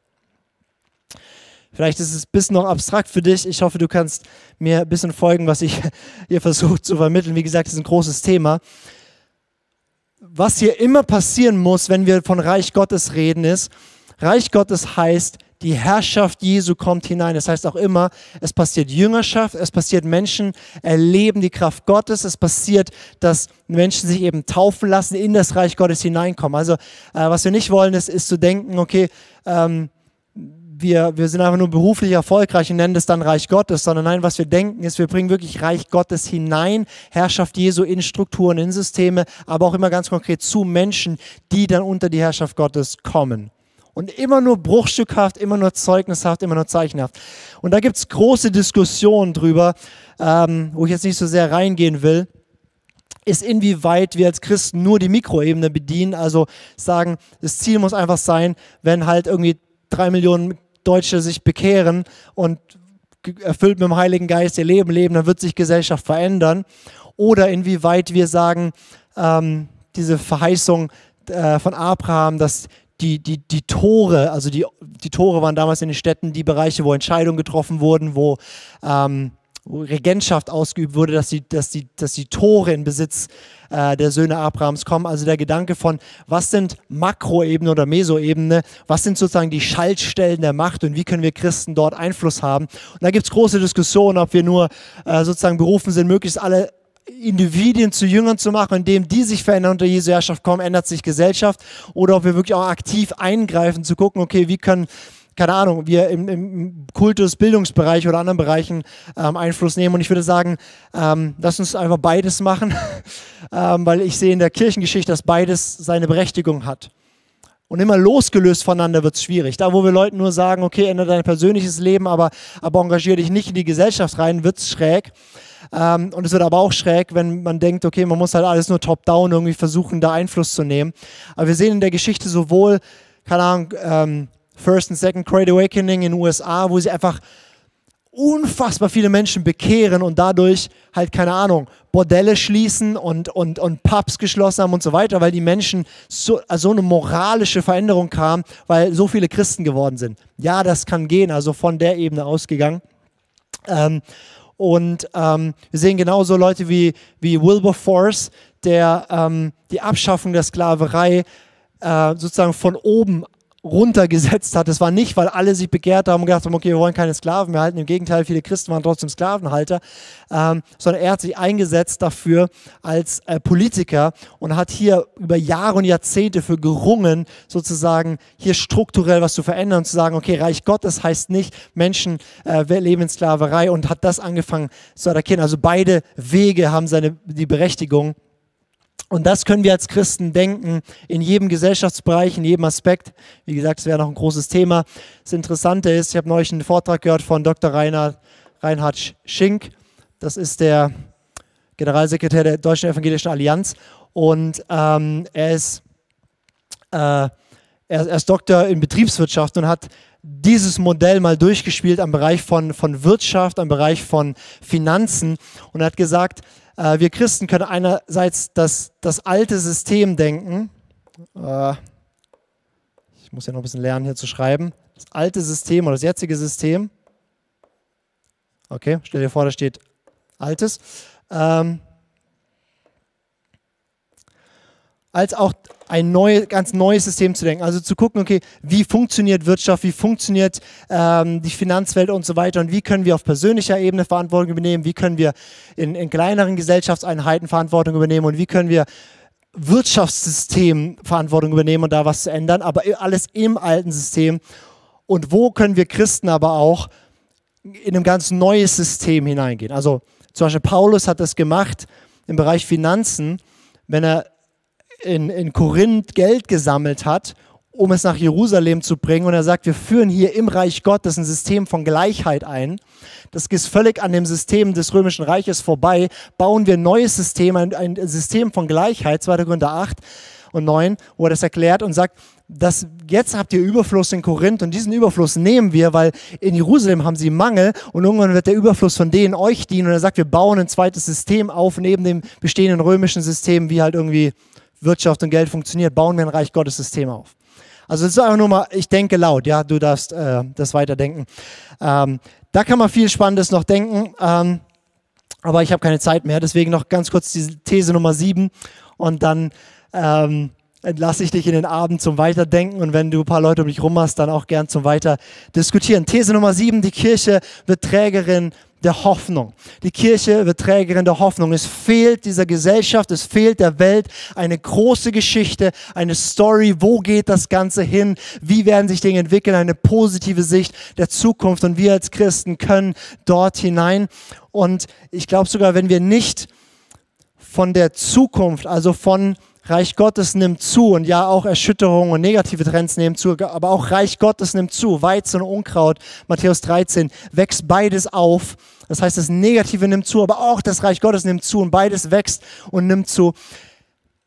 Vielleicht ist es ein bisschen noch abstrakt für dich. Ich hoffe, du kannst mir ein bisschen folgen, was ich [LAUGHS] hier versuche zu vermitteln. Wie gesagt, das ist ein großes Thema was hier immer passieren muss, wenn wir von Reich Gottes reden, ist, Reich Gottes heißt, die Herrschaft Jesu kommt hinein. Das heißt auch immer, es passiert Jüngerschaft, es passiert Menschen erleben die Kraft Gottes, es passiert, dass Menschen sich eben taufen lassen, in das Reich Gottes hineinkommen. Also äh, was wir nicht wollen, ist, ist zu denken, okay, ähm, wir, wir sind einfach nur beruflich erfolgreich und nennen das dann Reich Gottes, sondern nein, was wir denken ist, wir bringen wirklich Reich Gottes hinein, Herrschaft Jesu in Strukturen, in Systeme, aber auch immer ganz konkret zu Menschen, die dann unter die Herrschaft Gottes kommen. Und immer nur bruchstückhaft, immer nur zeugnishaft, immer nur zeichenhaft. Und da gibt es große Diskussionen drüber, ähm, wo ich jetzt nicht so sehr reingehen will ist, inwieweit wir als Christen nur die Mikroebene bedienen. Also sagen, das Ziel muss einfach sein, wenn halt irgendwie drei Millionen Deutsche sich bekehren und erfüllt mit dem Heiligen Geist ihr Leben leben, dann wird sich Gesellschaft verändern. Oder inwieweit wir sagen, ähm, diese Verheißung äh, von Abraham, dass die, die, die Tore, also die, die Tore waren damals in den Städten die Bereiche, wo Entscheidungen getroffen wurden, wo ähm, Regentschaft ausgeübt wurde, dass die, dass die, dass die Tore in Besitz äh, der Söhne Abrahams kommen. Also der Gedanke von, was sind Makroebene oder Mesoebene, was sind sozusagen die Schaltstellen der Macht und wie können wir Christen dort Einfluss haben. Und da gibt es große Diskussionen, ob wir nur äh, sozusagen berufen sind, möglichst alle Individuen zu Jüngern zu machen, indem die sich verändern unter Jesu Herrschaft kommen, ändert sich Gesellschaft. Oder ob wir wirklich auch aktiv eingreifen, zu gucken, okay, wie können keine Ahnung, wir im, im Kultus, Bildungsbereich oder anderen Bereichen ähm, Einfluss nehmen. Und ich würde sagen, ähm, lass uns einfach beides machen, [LAUGHS] ähm, weil ich sehe in der Kirchengeschichte, dass beides seine Berechtigung hat. Und immer losgelöst voneinander wird es schwierig. Da, wo wir Leuten nur sagen, okay, ändere dein persönliches Leben, aber, aber engagiere dich nicht in die Gesellschaft rein, wird es schräg. Ähm, und es wird aber auch schräg, wenn man denkt, okay, man muss halt alles nur top-down irgendwie versuchen, da Einfluss zu nehmen. Aber wir sehen in der Geschichte sowohl, keine Ahnung, ähm, First und Second Great Awakening in den USA, wo sie einfach unfassbar viele Menschen bekehren und dadurch halt, keine Ahnung, Bordelle schließen und, und, und Pubs geschlossen haben und so weiter, weil die Menschen so, also eine moralische Veränderung kam, weil so viele Christen geworden sind. Ja, das kann gehen, also von der Ebene ausgegangen. Ähm, und ähm, wir sehen genauso Leute wie, wie Wilberforce, der ähm, die Abschaffung der Sklaverei äh, sozusagen von oben runtergesetzt hat. Es war nicht, weil alle sich begehrt haben und gedacht haben, okay, wir wollen keine Sklaven mehr halten. Im Gegenteil, viele Christen waren trotzdem Sklavenhalter, ähm, sondern er hat sich eingesetzt dafür als äh, Politiker und hat hier über Jahre und Jahrzehnte für gerungen, sozusagen hier strukturell was zu verändern und zu sagen, okay, Reich Gottes heißt nicht, Menschen äh, leben in Sklaverei und hat das angefangen zu erkennen. Also beide Wege haben seine, die Berechtigung. Und das können wir als Christen denken, in jedem Gesellschaftsbereich, in jedem Aspekt. Wie gesagt, es wäre noch ein großes Thema. Das Interessante ist, ich habe neulich einen Vortrag gehört von Dr. Reinhard, Reinhard Schink. Das ist der Generalsekretär der Deutschen Evangelischen Allianz. Und ähm, er, ist, äh, er, er ist Doktor in Betriebswirtschaft und hat dieses Modell mal durchgespielt am Bereich von, von Wirtschaft, am Bereich von Finanzen und er hat gesagt, äh, wir Christen können einerseits das, das alte System denken. Äh, ich muss ja noch ein bisschen lernen, hier zu schreiben. Das alte System oder das jetzige System. Okay, stell dir vor, da steht altes. Ähm, als auch ein neu, ganz neues System zu denken. Also zu gucken, okay, wie funktioniert Wirtschaft, wie funktioniert ähm, die Finanzwelt und so weiter und wie können wir auf persönlicher Ebene Verantwortung übernehmen, wie können wir in, in kleineren Gesellschaftseinheiten Verantwortung übernehmen und wie können wir Wirtschaftssystem Verantwortung übernehmen und da was zu ändern, aber alles im alten System. Und wo können wir Christen aber auch in ein ganz neues System hineingehen? Also zum Beispiel Paulus hat das gemacht im Bereich Finanzen, wenn er in, in Korinth Geld gesammelt hat, um es nach Jerusalem zu bringen. Und er sagt, wir führen hier im Reich Gottes ein System von Gleichheit ein. Das ist völlig an dem System des Römischen Reiches vorbei. Bauen wir ein neues System, ein, ein System von Gleichheit, 2. Korinther 8 und 9, wo er das erklärt und sagt, dass jetzt habt ihr Überfluss in Korinth und diesen Überfluss nehmen wir, weil in Jerusalem haben sie Mangel und irgendwann wird der Überfluss von denen euch dienen und er sagt, wir bauen ein zweites System auf neben dem bestehenden römischen System, wie halt irgendwie Wirtschaft und Geld funktioniert, bauen wir ein Reich Gottes System auf. Also es ist einfach nur mal, ich denke laut, ja, du darfst äh, das weiterdenken. Ähm, da kann man viel Spannendes noch denken, ähm, aber ich habe keine Zeit mehr, deswegen noch ganz kurz die These Nummer sieben und dann ähm, entlasse ich dich in den Abend zum Weiterdenken und wenn du ein paar Leute um dich rum hast, dann auch gern zum Weiter diskutieren. These Nummer sieben, die Kirche wird Trägerin der Hoffnung. Die Kirche wird Trägerin der Hoffnung. Es fehlt dieser Gesellschaft, es fehlt der Welt eine große Geschichte, eine Story. Wo geht das Ganze hin? Wie werden sich Dinge entwickeln? Eine positive Sicht der Zukunft. Und wir als Christen können dort hinein. Und ich glaube sogar, wenn wir nicht von der Zukunft, also von Reich Gottes nimmt zu und ja, auch Erschütterungen und negative Trends nehmen zu, aber auch Reich Gottes nimmt zu. Weizen und Unkraut, Matthäus 13, wächst beides auf. Das heißt, das Negative nimmt zu, aber auch das Reich Gottes nimmt zu und beides wächst und nimmt zu.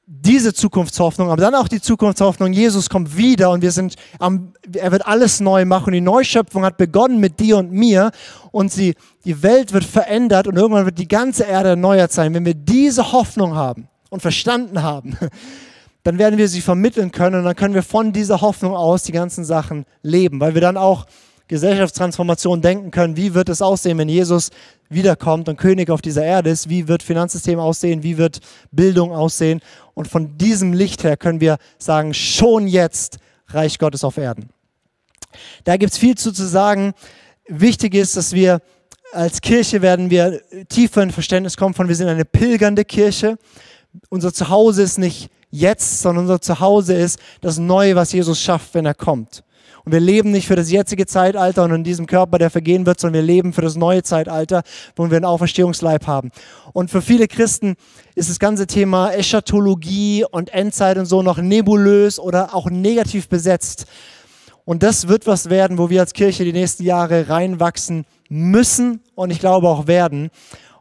Diese Zukunftshoffnung, aber dann auch die Zukunftshoffnung, Jesus kommt wieder und wir sind am, er wird alles neu machen. Die Neuschöpfung hat begonnen mit dir und mir und sie, die Welt wird verändert und irgendwann wird die ganze Erde erneuert sein. Wenn wir diese Hoffnung haben, und verstanden haben, [LAUGHS] dann werden wir sie vermitteln können und dann können wir von dieser Hoffnung aus die ganzen Sachen leben, weil wir dann auch Gesellschaftstransformation denken können, wie wird es aussehen, wenn Jesus wiederkommt und König auf dieser Erde ist, wie wird Finanzsystem aussehen, wie wird Bildung aussehen? Und von diesem Licht her können wir sagen, schon jetzt Reich Gottes auf Erden. Da gibt es viel zu, zu sagen. Wichtig ist, dass wir als Kirche werden wir tiefer in Verständnis kommen von, wir sind eine pilgernde Kirche unser Zuhause ist nicht jetzt, sondern unser Zuhause ist das Neue, was Jesus schafft, wenn er kommt. Und wir leben nicht für das jetzige Zeitalter und in diesem Körper, der vergehen wird, sondern wir leben für das neue Zeitalter, wo wir einen Auferstehungsleib haben. Und für viele Christen ist das ganze Thema Eschatologie und Endzeit und so noch nebulös oder auch negativ besetzt. Und das wird was werden, wo wir als Kirche die nächsten Jahre reinwachsen müssen und ich glaube auch werden.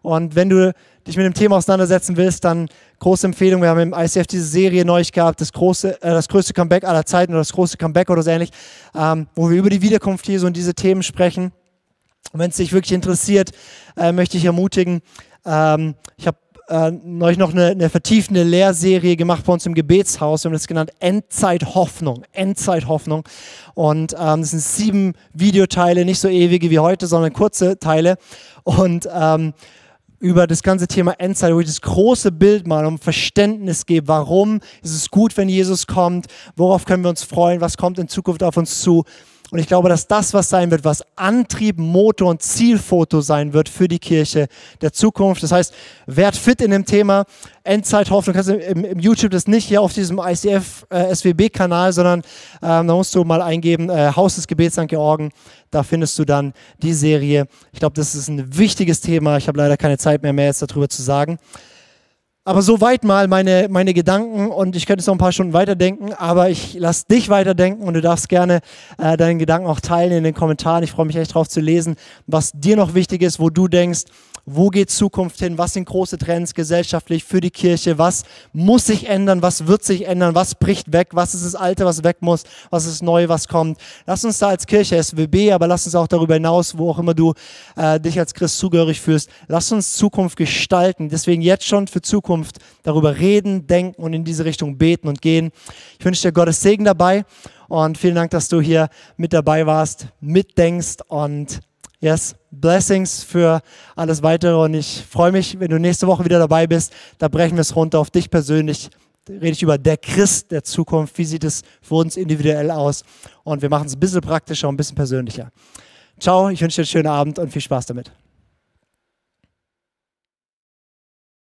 Und wenn du dich mit dem Thema auseinandersetzen willst, dann große Empfehlung. Wir haben im ICF diese Serie neu gehabt, das, große, äh, das größte Comeback aller Zeiten oder das große Comeback oder so ähnlich, ähm, wo wir über die Wiederkunft Jesu und diese Themen sprechen. Und wenn es dich wirklich interessiert, äh, möchte ich ermutigen, ähm, ich habe äh, neulich noch eine, eine vertiefende Lehrserie gemacht bei uns im Gebetshaus. Wir haben das genannt Endzeithoffnung. Endzeithoffnung. Und ähm, das sind sieben Videoteile, nicht so ewige wie heute, sondern kurze Teile. Und ähm, über das ganze Thema Endzeit, wo ich das große Bild mal um Verständnis gebe. Warum ist es gut, wenn Jesus kommt? Worauf können wir uns freuen? Was kommt in Zukunft auf uns zu? Und ich glaube, dass das was sein wird, was Antrieb, Motor und Zielfoto sein wird für die Kirche der Zukunft. Das heißt, werd fit in dem Thema Endzeithoffnung. Kannst du im, im YouTube das nicht hier auf diesem ICF äh, sondern ähm, da musst du mal eingeben, äh, Haus des Gebets St. Georgen. Da findest du dann die Serie. Ich glaube, das ist ein wichtiges Thema. Ich habe leider keine Zeit mehr, mehr jetzt darüber zu sagen. Aber soweit mal meine, meine Gedanken und ich könnte jetzt noch ein paar Stunden weiterdenken, aber ich lasse dich weiterdenken und du darfst gerne äh, deinen Gedanken auch teilen in den Kommentaren. Ich freue mich echt drauf zu lesen, was dir noch wichtig ist, wo du denkst, wo geht Zukunft hin? Was sind große Trends gesellschaftlich für die Kirche? Was muss sich ändern? Was wird sich ändern? Was bricht weg? Was ist das Alte, was weg muss? Was ist neu, was kommt? Lass uns da als Kirche SWB, aber lass uns auch darüber hinaus, wo auch immer du äh, dich als Christ zugehörig fühlst, lass uns Zukunft gestalten. Deswegen jetzt schon für Zukunft darüber reden, denken und in diese Richtung beten und gehen. Ich wünsche dir Gottes Segen dabei und vielen Dank, dass du hier mit dabei warst, mitdenkst und Yes, Blessings für alles weitere und ich freue mich, wenn du nächste Woche wieder dabei bist. Da brechen wir es runter auf dich persönlich. Da rede ich über der Christ der Zukunft. Wie sieht es für uns individuell aus? Und wir machen es ein bisschen praktischer und ein bisschen persönlicher. Ciao, ich wünsche dir einen schönen Abend und viel Spaß damit.